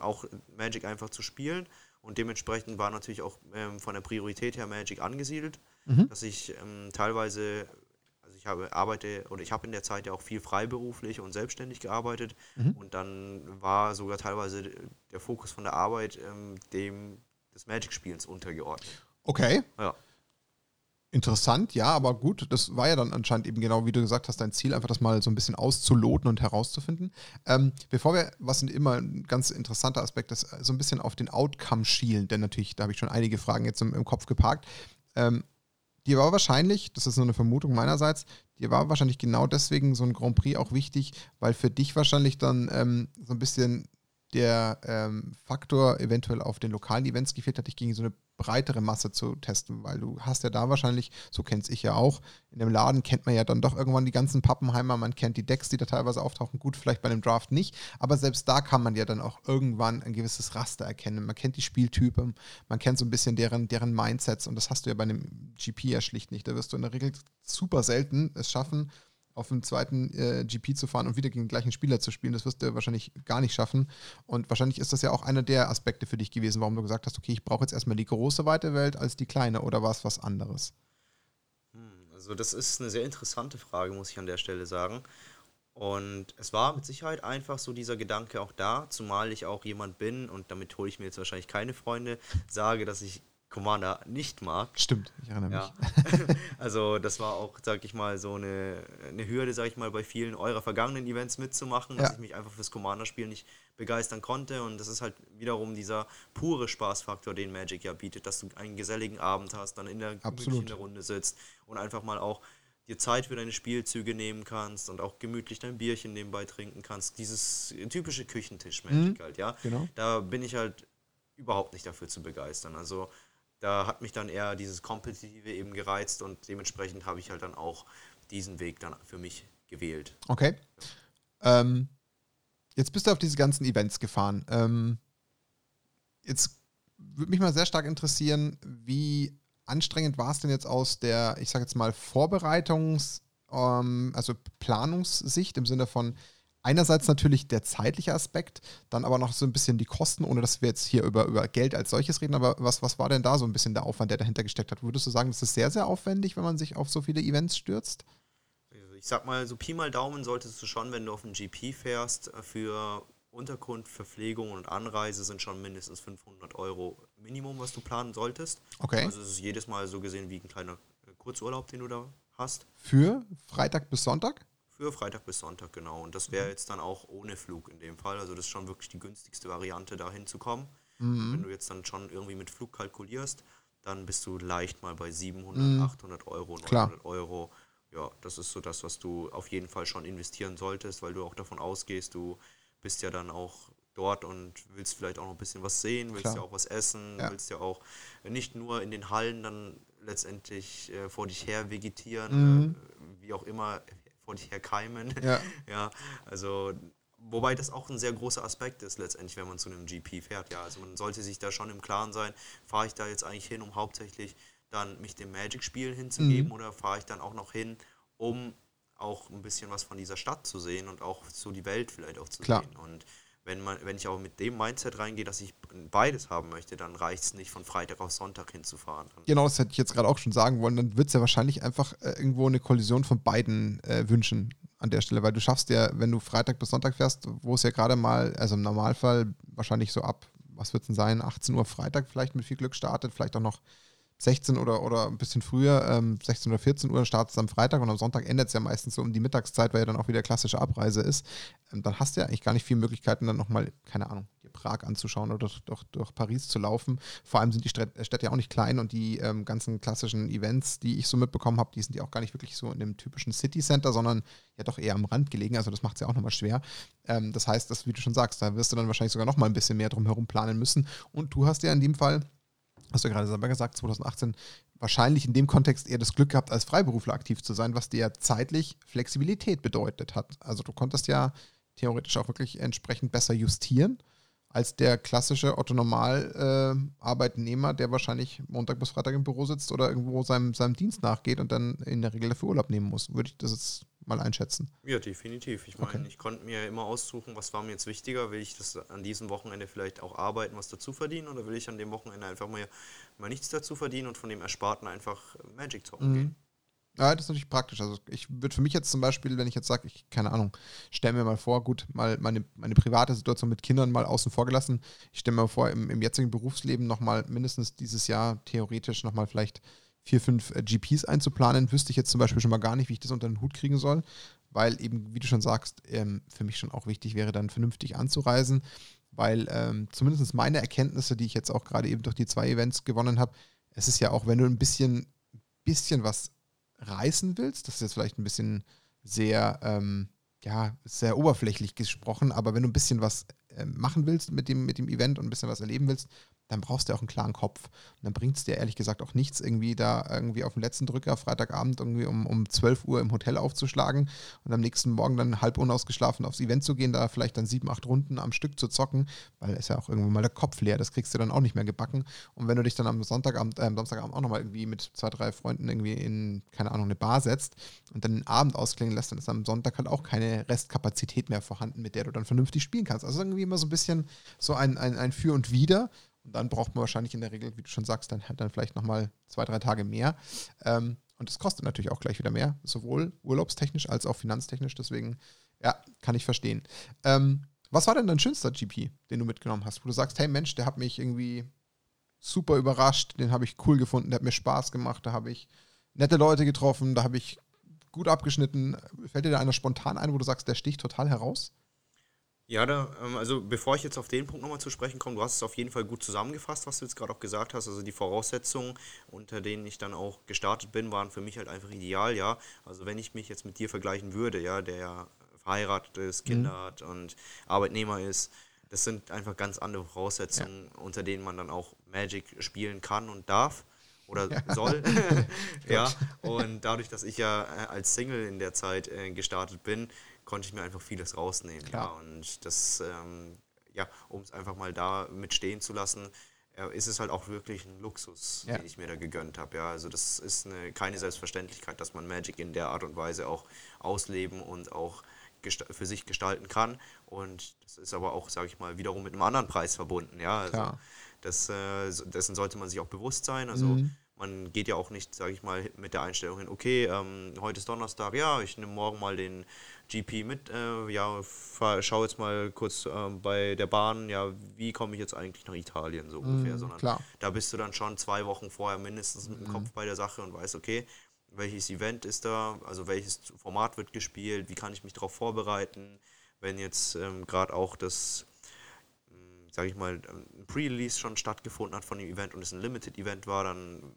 Auch Magic einfach zu spielen. Und dementsprechend war natürlich auch ähm, von der Priorität her Magic angesiedelt, mhm. dass ich ähm, teilweise ich habe arbeite oder ich habe in der Zeit ja auch viel freiberuflich und selbstständig gearbeitet mhm. und dann war sogar teilweise der Fokus von der Arbeit ähm, dem des Magic-Spielens untergeordnet. Okay. Ja. Interessant, ja, aber gut, das war ja dann anscheinend eben genau, wie du gesagt hast, dein Ziel, einfach das mal so ein bisschen auszuloten und herauszufinden. Ähm, bevor wir, was sind immer ein ganz interessanter Aspekt ist, so ein bisschen auf den Outcome schielen, denn natürlich, da habe ich schon einige Fragen jetzt im, im Kopf geparkt. Ähm, Dir war wahrscheinlich, das ist nur eine Vermutung meinerseits, dir war wahrscheinlich genau deswegen so ein Grand Prix auch wichtig, weil für dich wahrscheinlich dann ähm, so ein bisschen der ähm, Faktor eventuell auf den lokalen Events gefehlt hat, dich gegen so eine breitere Masse zu testen, weil du hast ja da wahrscheinlich, so kenn's ich ja auch, in dem Laden kennt man ja dann doch irgendwann die ganzen Pappenheimer, man kennt die Decks, die da teilweise auftauchen, gut, vielleicht bei einem Draft nicht, aber selbst da kann man ja dann auch irgendwann ein gewisses Raster erkennen. Man kennt die Spieltypen, man kennt so ein bisschen deren, deren Mindsets und das hast du ja bei einem GP ja schlicht nicht. Da wirst du in der Regel super selten es schaffen, auf dem zweiten äh, GP zu fahren und wieder gegen den gleichen Spieler zu spielen. Das wirst du wahrscheinlich gar nicht schaffen. Und wahrscheinlich ist das ja auch einer der Aspekte für dich gewesen, warum du gesagt hast, okay, ich brauche jetzt erstmal die große weite Welt als die kleine oder war es was anderes? Hm, also das ist eine sehr interessante Frage, muss ich an der Stelle sagen. Und es war mit Sicherheit einfach so dieser Gedanke auch da, zumal ich auch jemand bin, und damit hole ich mir jetzt wahrscheinlich keine Freunde, sage, dass ich Commander nicht mag. Stimmt, ich erinnere mich. Ja. [LAUGHS] also das war auch, sag ich mal, so eine, eine Hürde, sag ich mal, bei vielen eurer vergangenen Events mitzumachen, ja. dass ich mich einfach fürs Commander-Spiel nicht begeistern konnte. Und das ist halt wiederum dieser pure Spaßfaktor, den Magic ja bietet, dass du einen geselligen Abend hast, dann in der, in der Runde sitzt und einfach mal auch dir Zeit für deine Spielzüge nehmen kannst und auch gemütlich dein Bierchen nebenbei trinken kannst. Dieses typische Küchentisch-Magic mhm, halt, ja. Genau. Da bin ich halt überhaupt nicht dafür zu begeistern. Also da hat mich dann eher dieses Kompetitive eben gereizt und dementsprechend habe ich halt dann auch diesen Weg dann für mich gewählt. Okay. Ähm, jetzt bist du auf diese ganzen Events gefahren. Ähm, jetzt würde mich mal sehr stark interessieren, wie anstrengend war es denn jetzt aus der, ich sage jetzt mal, Vorbereitungs-, ähm, also Planungssicht im Sinne von, einerseits natürlich der zeitliche Aspekt, dann aber noch so ein bisschen die Kosten, ohne dass wir jetzt hier über, über Geld als solches reden, aber was, was war denn da so ein bisschen der Aufwand, der dahinter gesteckt hat? Würdest du sagen, das ist sehr, sehr aufwendig, wenn man sich auf so viele Events stürzt? Also ich sag mal, so Pi mal Daumen solltest du schon, wenn du auf ein GP fährst, für Unterkunft, Verpflegung und Anreise sind schon mindestens 500 Euro Minimum, was du planen solltest. Okay. Also es ist jedes Mal so gesehen wie ein kleiner Kurzurlaub, den du da hast. Für Freitag bis Sonntag? Für Freitag bis Sonntag, genau. Und das wäre mhm. jetzt dann auch ohne Flug in dem Fall. Also das ist schon wirklich die günstigste Variante, da hinzukommen. Mhm. Wenn du jetzt dann schon irgendwie mit Flug kalkulierst, dann bist du leicht mal bei 700, mhm. 800 Euro, 900 Klar. Euro. Ja, das ist so das, was du auf jeden Fall schon investieren solltest, weil du auch davon ausgehst, du bist ja dann auch dort und willst vielleicht auch noch ein bisschen was sehen, willst Klar. ja auch was essen, Ja. willst ja auch nicht nur in den Hallen dann letztendlich äh, vor dich her vegetieren, Mhm. äh, wie auch immer vor dich her keimen. Ja. [LAUGHS] ja, also wobei das auch ein sehr großer Aspekt ist letztendlich, wenn man zu einem GP fährt. Ja, also man sollte sich da schon im Klaren sein, fahre ich da jetzt eigentlich hin, um hauptsächlich dann mich dem Magic-Spielen hinzugeben Mhm. oder fahre ich dann auch noch hin, um auch ein bisschen was von dieser Stadt zu sehen und auch so die Welt vielleicht auch zu Klar. sehen. Und wenn, man, wenn ich auch mit dem Mindset reingehe, dass ich beides haben möchte, dann reicht es nicht, von Freitag auf Sonntag hinzufahren. Genau, das hätte ich jetzt gerade auch schon sagen wollen. Dann wird es ja wahrscheinlich einfach äh, irgendwo eine Kollision von beiden äh, Wünschen an der Stelle, weil du schaffst ja, wenn du Freitag bis Sonntag fährst, wo es ja gerade mal, also im Normalfall wahrscheinlich so ab, was wird es denn sein, 18 Uhr Freitag vielleicht mit viel Glück startet, vielleicht auch noch 16 oder, oder ein bisschen früher, ähm, 16 oder 14 Uhr startet es am Freitag und am Sonntag endet es ja meistens so um die Mittagszeit, weil ja dann auch wieder klassische Abreise ist. Ähm, dann hast du ja eigentlich gar nicht viele Möglichkeiten, dann nochmal, keine Ahnung, dir Prag anzuschauen oder durch, durch, durch Paris zu laufen. Vor allem sind die Städte, Städte ja auch nicht klein und die ähm, ganzen klassischen Events, die ich so mitbekommen habe, die sind ja auch gar nicht wirklich so in dem typischen City Center, sondern ja doch eher am Rand gelegen. Also das macht es ja auch nochmal schwer. Ähm, das heißt, das, wie du schon sagst, da wirst du dann wahrscheinlich sogar nochmal ein bisschen mehr drum herum planen müssen. Und du hast ja in dem Fall hast du gerade selber gesagt, 2018 wahrscheinlich in dem Kontext eher das Glück gehabt, als Freiberufler aktiv zu sein, was dir ja zeitlich Flexibilität bedeutet hat. Also du konntest ja theoretisch auch wirklich entsprechend besser justieren als der klassische Otto-Normal-Arbeitnehmer, der wahrscheinlich Montag bis Freitag im Büro sitzt oder irgendwo seinem, seinem Dienst nachgeht und dann in der Regel dafür Urlaub nehmen muss. Würde ich das jetzt mal einschätzen. Ja, definitiv. Ich meine, Okay. ich konnte mir immer aussuchen, was war mir jetzt wichtiger. Will ich das an diesem Wochenende vielleicht auch arbeiten, was dazu verdienen, oder will ich an dem Wochenende einfach mal, mal nichts dazu verdienen und von dem Ersparten einfach Magic zocken Mhm. gehen? Ja, das ist natürlich praktisch. Also ich würde für mich jetzt zum Beispiel, wenn ich jetzt sage, ich, keine Ahnung, stell mir mal vor, gut, mal meine, meine private Situation mit Kindern mal außen vor gelassen. Ich stelle mir vor, im, im jetzigen Berufsleben nochmal mindestens dieses Jahr theoretisch nochmal vielleicht vier, fünf äh, GPs einzuplanen, wüsste ich jetzt zum Beispiel schon mal gar nicht, wie ich das unter den Hut kriegen soll, weil eben, wie du schon sagst, ähm, für mich schon auch wichtig wäre, dann vernünftig anzureisen, weil ähm, zumindest meine Erkenntnisse, die ich jetzt auch gerade eben durch die zwei Events gewonnen habe, es ist ja auch, wenn du ein bisschen, bisschen was reißen willst, das ist jetzt vielleicht ein bisschen sehr, ähm, ja, sehr oberflächlich gesprochen, aber wenn du ein bisschen was machen willst mit dem, mit dem Event und ein bisschen was erleben willst, dann brauchst du auch einen klaren Kopf. Und dann bringt es dir ehrlich gesagt auch nichts, irgendwie da irgendwie auf dem letzten Drücker Freitagabend irgendwie um, um 12 Uhr im Hotel aufzuschlagen und am nächsten Morgen dann halb unausgeschlafen aufs Event zu gehen, da vielleicht dann sieben, acht Runden am Stück zu zocken, weil ist ja auch irgendwann mal der Kopf leer, das kriegst du dann auch nicht mehr gebacken. Und wenn du dich dann am Sonntagabend, äh, am Samstagabend auch nochmal irgendwie mit zwei, drei Freunden irgendwie in, keine Ahnung, eine Bar setzt und dann den Abend ausklingen lässt, dann ist am Sonntag halt auch keine Restkapazität mehr vorhanden, mit der du dann vernünftig spielen kannst. Also irgendwie immer so ein bisschen so ein, ein, ein Für und Wider. Und dann braucht man wahrscheinlich in der Regel, wie du schon sagst, dann, dann vielleicht nochmal zwei, drei Tage mehr. Ähm, und das kostet natürlich auch gleich wieder mehr, sowohl urlaubstechnisch als auch finanztechnisch. Deswegen, ja, kann ich verstehen. Ähm, was war denn dein schönster GP, den du mitgenommen hast, wo du sagst, hey Mensch, der hat mich irgendwie super überrascht, den habe ich cool gefunden, der hat mir Spaß gemacht, da habe ich nette Leute getroffen, da habe ich gut abgeschnitten. Fällt dir da einer spontan ein, wo du sagst, der sticht total heraus? Ja, da, ähm, also bevor ich jetzt auf den Punkt nochmal zu sprechen komme, du hast es auf jeden Fall gut zusammengefasst, was du jetzt gerade auch gesagt hast. Also die Voraussetzungen, unter denen ich dann auch gestartet bin, waren für mich halt einfach ideal, ja. Also wenn ich mich jetzt mit dir vergleichen würde, ja, der ja verheiratet ist, Kinder hat und Arbeitnehmer ist, das sind einfach ganz andere Voraussetzungen, unter denen man dann auch Magic spielen kann und darf oder soll. [LAUGHS] [LAUGHS] ja, und dadurch, dass ich ja äh, als Single in der Zeit äh, gestartet bin, konnte ich mir einfach vieles rausnehmen. Klar. Ja, und das, ähm, ja, um es einfach mal da mit stehen zu lassen, äh, ist es halt auch wirklich ein Luxus, Ja. den ich mir da gegönnt habe. Ja, also das ist eine, keine Selbstverständlichkeit, dass man Magic in der Art und Weise auch ausleben und auch für sich gestalten kann. Und das ist aber auch, sage ich mal, wiederum mit einem anderen Preis verbunden. Ja, also Klar. das, äh, dessen sollte man sich auch bewusst sein. Also Mhm. Man geht ja auch nicht, sage ich mal, mit der Einstellung hin, okay, ähm, heute ist Donnerstag, ja, ich nehme morgen mal den GP mit, äh, ja, fahr, schau jetzt mal kurz ähm, bei der Bahn, ja, wie komme ich jetzt eigentlich nach Italien, so ungefähr, sondern Mhm, klar. da bist du dann schon zwei Wochen vorher mindestens mit dem Kopf bei der Sache und weißt, okay, welches Event ist da, also welches Format wird gespielt, wie kann ich mich darauf vorbereiten, wenn jetzt ähm, gerade auch das sage ich mal, ein Pre-Release schon stattgefunden hat von dem Event und es ein Limited-Event war, dann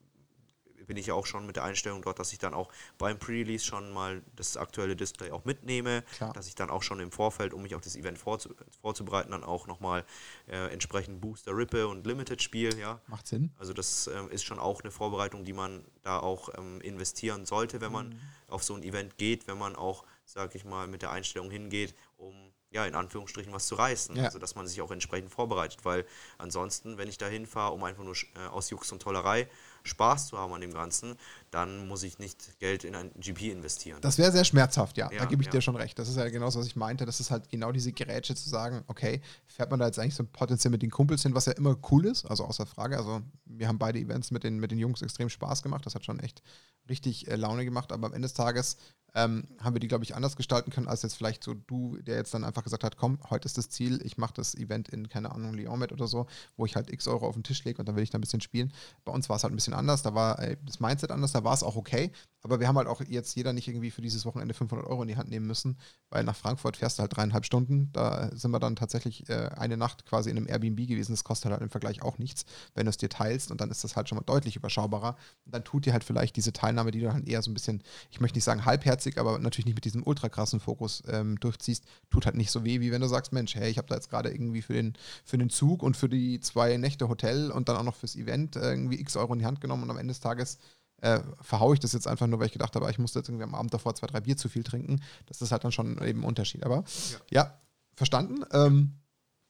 bin ich auch schon mit der Einstellung dort, dass ich dann auch beim Pre-Release schon mal das aktuelle Display auch mitnehme, Klar. dass ich dann auch schon im Vorfeld, um mich auf das Event vorzu vorzubereiten, dann auch nochmal äh, entsprechend Booster Rippe und Limited spiele, ja. Macht Sinn. Also das ähm, ist schon auch eine Vorbereitung, die man da auch ähm, investieren sollte, wenn man auf so ein Event geht, wenn man auch, sag ich mal, mit der Einstellung hingeht, um ja, in Anführungsstrichen was zu reißen. Ja. Also dass man sich auch entsprechend vorbereitet, weil ansonsten, wenn ich da hinfahre, um einfach nur äh, aus Jux und Tollerei Spaß zu haben an dem Ganzen, dann muss ich nicht Geld in ein GP investieren. Das wäre sehr schmerzhaft, ja. Ja, da gebe ich ja. dir schon recht. Das ist ja genau das, was ich meinte. Das ist halt genau diese Gerätsche zu sagen, okay, fährt man da jetzt eigentlich so potenziell mit den Kumpels hin, was ja immer cool ist, also außer Frage. Also wir haben beide Events mit den, mit den Jungs extrem Spaß gemacht. Das hat schon echt richtig äh, Laune gemacht. Aber am Ende des Tages ähm, haben wir die, glaube ich, anders gestalten können, als jetzt vielleicht so du, der jetzt dann einfach gesagt hat, komm, heute ist das Ziel, ich mache das Event in, keine Ahnung, Lyon mit oder so, wo ich halt x Euro auf den Tisch lege und dann will ich da ein bisschen spielen. Bei uns war es halt ein bisschen anders, da war äh, das Mindset anders, da war es auch okay, aber wir haben halt auch jetzt jeder nicht irgendwie für dieses Wochenende 500 Euro in die Hand nehmen müssen, weil nach Frankfurt fährst du halt dreieinhalb Stunden, da sind wir dann tatsächlich äh, eine Nacht quasi in einem Airbnb gewesen, das kostet halt im Vergleich auch nichts, wenn du es dir teilst und dann ist das halt schon mal deutlich überschaubarer. Und dann tut dir halt vielleicht diese Teilnahme, die du dann eher so ein bisschen, ich möchte nicht sagen halbherzig, aber natürlich nicht mit diesem ultra krassen Fokus ähm, durchziehst, tut halt nicht so weh, wie wenn du sagst, Mensch, hey, ich habe da jetzt gerade irgendwie für den, für den Zug und für die zwei Nächte Hotel und dann auch noch fürs Event äh, irgendwie x Euro in die Hand genommen und am Ende des Tages äh, verhaue ich das jetzt einfach nur, weil ich gedacht habe, ich musste jetzt irgendwie am Abend davor zwei, drei Bier zu viel trinken. Das ist halt dann schon eben ein Unterschied. Aber ja, verstanden. Ähm,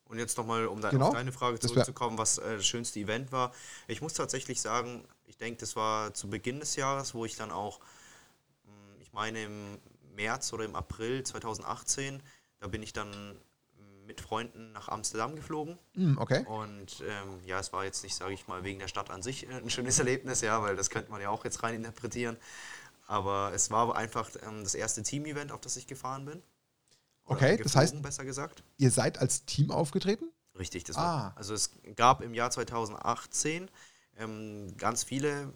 Und jetzt nochmal, um da Genau. auf deine Frage zurückzukommen, was äh, das schönste Event war. Ich muss tatsächlich sagen, ich denke, das war zu Beginn des Jahres, wo ich dann auch, ich meine im März oder im April 2018, da bin ich dann mit Freunden nach Amsterdam geflogen. mh, okay. Und ähm, ja, es war jetzt nicht, sage ich mal, wegen der Stadt an sich äh, ein schönes [LAUGHS] Erlebnis, ja, weil das könnte man ja auch jetzt rein interpretieren. Aber es war einfach ähm, das erste Team-Event, auf das ich gefahren bin. Oder Okay, das heißt- geflogen, besser gesagt. Ihr seid als Team aufgetreten? Richtig, das Ah. war. Also es gab im Jahr 2018 ähm, ganz viele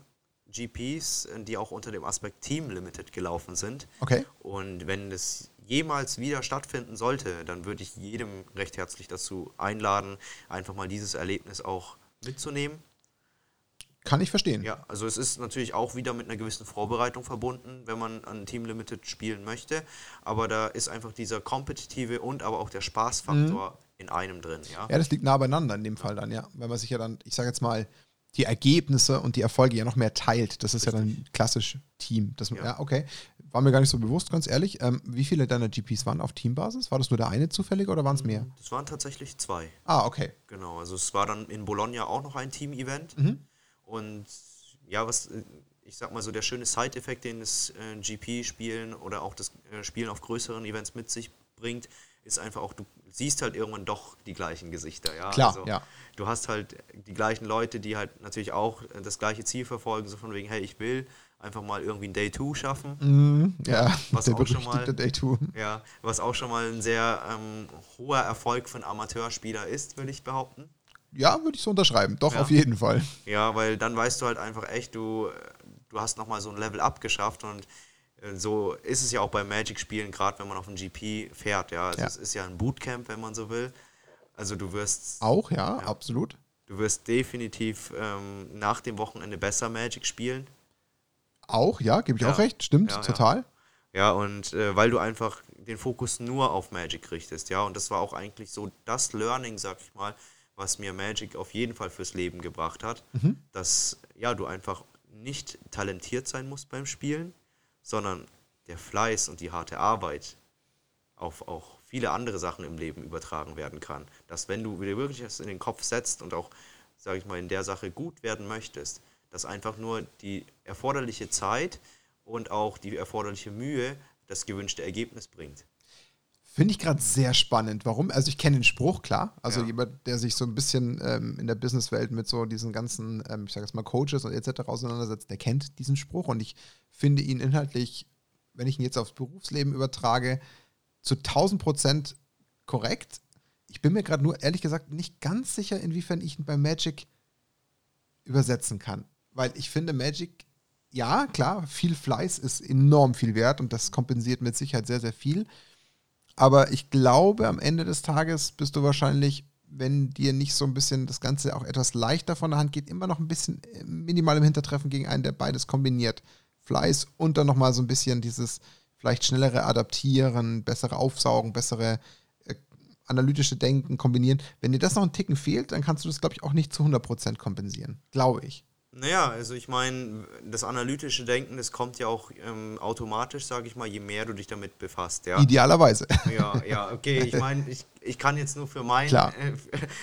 GPs, äh, die auch unter dem Aspekt Team Limited gelaufen sind. Okay. Und wenn es jemals wieder stattfinden sollte, dann würde ich jedem recht herzlich dazu einladen, einfach mal dieses Erlebnis auch mitzunehmen. Kann ich verstehen. Ja, also es ist natürlich auch wieder mit einer gewissen Vorbereitung verbunden, wenn man an Team Limited spielen möchte. Aber da ist einfach dieser kompetitive und aber auch der Spaßfaktor in einem drin. Ja? Ja, das liegt nah beieinander in dem Fall dann, ja. Weil man sich ja dann, ich sage jetzt mal, die Ergebnisse und die Erfolge ja noch mehr teilt. Das ist ja dann klassisch Team. Das, ja. Ja. okay. War mir gar nicht so bewusst, ganz ehrlich. Ähm, wie viele deiner GPs waren auf Teambasis? War das nur der eine zufällig oder waren es mehr? Das waren tatsächlich zwei. Ah, okay. Genau, also es war dann in Bologna auch noch ein Team-Event. Und ja, was, äh, ich sag mal so, der schöne Side-Effekt, den das äh, GP-Spielen oder auch das äh, Spielen auf größeren Events mit sich bringt, ist einfach auch, du siehst halt irgendwann doch die gleichen Gesichter. Ja? Klar, also, ja. Du hast halt die gleichen Leute, die halt natürlich auch äh, das gleiche Ziel verfolgen, so von wegen, hey, ich will einfach mal irgendwie ein Day 2 schaffen. Mhm, ja, Was [LAUGHS] der auch schon mal- Day 2. Ja, was auch schon mal ein sehr ähm, hoher Erfolg für einen Amateurspieler ist, würde ich behaupten. Ja, würde ich so unterschreiben. Doch, Ja. auf jeden Fall. Ja, weil dann weißt du halt einfach echt, du, äh, du hast nochmal so ein Level abgeschafft und äh, so ist es ja auch bei Magic-Spielen, gerade wenn man auf ein GP fährt. Ja, also Ja. es ist ja ein Bootcamp, wenn man so will. Also du wirst, Auch, ja, absolut. du wirst definitiv ähm, nach dem Wochenende besser Magic spielen. Auch, ja, gebe ich Ja. auch recht. Stimmt, Ja, ja. total. Ja, und äh, weil du einfach den Fokus nur auf Magic richtest, ja, und das war auch eigentlich so das Learning, sag ich mal, was mir Magic auf jeden Fall fürs Leben gebracht hat, dass ja, du einfach nicht talentiert sein musst beim Spielen, sondern der Fleiß und die harte Arbeit auf auch viele andere Sachen im Leben übertragen werden kann. Dass wenn du dir wirklich das in den Kopf setzt und auch, sage ich mal, in der Sache gut werden möchtest, dass einfach nur die erforderliche Zeit und auch die erforderliche Mühe das gewünschte Ergebnis bringt. Finde ich gerade sehr spannend. Warum? Also ich kenne den Spruch, klar. Also Ja. jemand, der sich so ein bisschen ähm, in der Businesswelt mit so diesen ganzen, ähm, ich sage jetzt mal, Coaches und etc. auseinandersetzt, der kennt diesen Spruch und ich finde ihn inhaltlich, wenn ich ihn jetzt aufs Berufsleben übertrage, zu 1000 Prozent korrekt. Ich bin mir gerade nur ehrlich gesagt nicht ganz sicher, inwiefern ich ihn bei Magic übersetzen kann. Weil ich finde, Magic, ja, klar, viel Fleiß ist enorm viel wert und das kompensiert mit Sicherheit sehr, sehr viel. Aber ich glaube, am Ende des Tages bist du wahrscheinlich wenn dir nicht so ein bisschen das Ganze auch etwas leichter von der Hand geht, immer noch ein bisschen äh, minimal im Hintertreffen gegen einen, der beides kombiniert. Fleiß und dann nochmal so ein bisschen dieses vielleicht schnellere Adaptieren, bessere Aufsaugen, bessere äh, analytische Denken kombinieren. Wenn dir das noch ein Ticken fehlt, dann kannst du das, glaube ich, auch nicht zu 100% kompensieren. Glaube ich. Naja, also ich meine, das analytische Denken, das kommt ja auch ähm, automatisch, sage ich mal, je mehr du dich damit befasst. Ja? Idealerweise. Ja, ja, okay. Ich meine, [LAUGHS] ich, ich kann jetzt nur für mein, äh,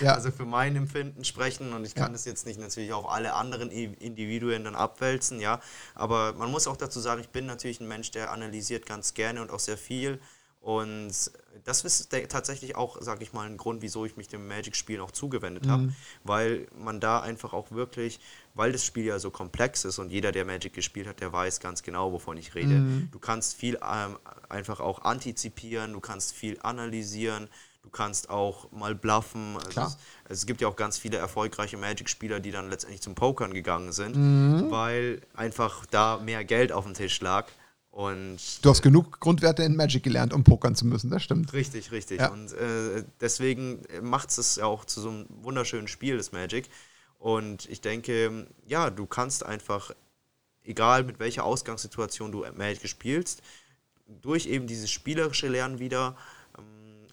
ja. also für mein Empfinden sprechen und ich kann ja. das jetzt nicht natürlich auf alle anderen Individuen dann abwälzen, ja. Aber man muss auch dazu sagen, ich bin natürlich ein Mensch, der analysiert ganz gerne und auch sehr viel. Und das ist tatsächlich auch, sage ich mal, ein Grund, wieso ich mich dem Magic-Spiel auch zugewendet mhm. habe, weil man da einfach auch wirklich, weil das Spiel ja so komplex ist und jeder, der Magic gespielt hat, der weiß ganz genau, wovon ich rede. Mhm. Du kannst viel ähm, einfach auch antizipieren, du kannst viel analysieren, du kannst auch mal bluffen. Also es, es, gibt ja auch ganz viele erfolgreiche Magic-Spieler, die dann letztendlich zum Pokern gegangen sind, mhm. weil einfach da mehr Geld auf dem Tisch lag. Und du hast genug Grundwerte in Magic gelernt, um pokern zu müssen, das stimmt. Richtig, richtig. Ja. Und äh, deswegen macht es ja auch zu so einem wunderschönen Spiel, das Magic. Und ich denke, ja, du kannst einfach, egal mit welcher Ausgangssituation du Magic spielst, durch eben dieses spielerische Lernen wieder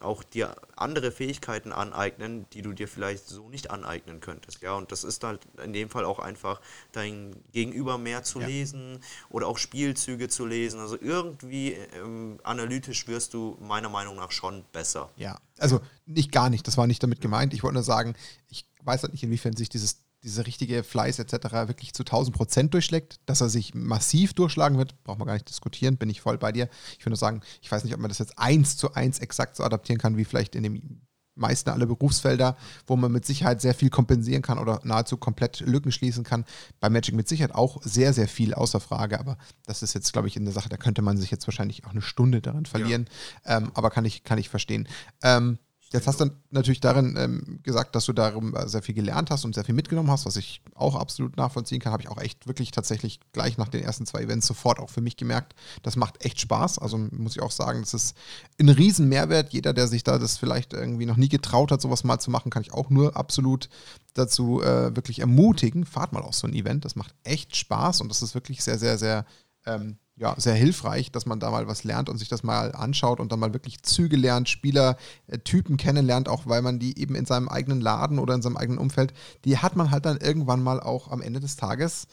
auch dir andere Fähigkeiten aneignen, die du dir vielleicht so nicht aneignen könntest. Ja, und das ist halt in dem Fall auch einfach dein Gegenüber mehr zu ja. lesen oder auch Spielzüge zu lesen. Also irgendwie ähm, analytisch wirst du meiner Meinung nach schon besser. Ja, also nicht gar nicht, das war nicht damit gemeint. Ich wollte nur sagen, ich weiß halt nicht, inwiefern sich dieses diese richtige Fleiß etc. wirklich zu 1000 Prozent durchschlägt, dass er sich massiv durchschlagen wird, braucht man gar nicht diskutieren, bin ich voll bei dir. Ich würde nur sagen, ich weiß nicht, ob man das jetzt eins zu eins exakt so adaptieren kann, wie vielleicht in den meisten aller Berufsfelder, wo man mit Sicherheit sehr viel kompensieren kann oder nahezu komplett Lücken schließen kann. Bei Magic mit Sicherheit auch sehr, sehr viel außer Frage, aber das ist jetzt, glaube ich, in der Sache, da könnte man sich jetzt wahrscheinlich auch eine Stunde daran verlieren, ja. ähm, aber kann ich, kann ich verstehen. Ähm, Jetzt hast du natürlich darin ähm, gesagt, dass du darum äh, sehr viel gelernt hast und sehr viel mitgenommen hast, was ich auch absolut nachvollziehen kann. Habe ich auch echt wirklich tatsächlich gleich nach den ersten zwei Events sofort auch für mich gemerkt. Das macht echt Spaß. Also muss ich auch sagen, das ist ein riesen Mehrwert. Jeder, der sich da das vielleicht irgendwie noch nie getraut hat, sowas mal zu machen, kann ich auch nur absolut dazu äh, wirklich ermutigen. Fahrt mal auf so ein Event. Das macht echt Spaß und das ist wirklich sehr, sehr, sehr ähm, ja, sehr hilfreich, dass man da mal was lernt und sich das mal anschaut und dann mal wirklich Züge lernt, Spielertypen äh, kennenlernt, auch weil man die eben in seinem eigenen Laden oder in seinem eigenen Umfeld, die hat man halt dann irgendwann mal auch am Ende des Tages,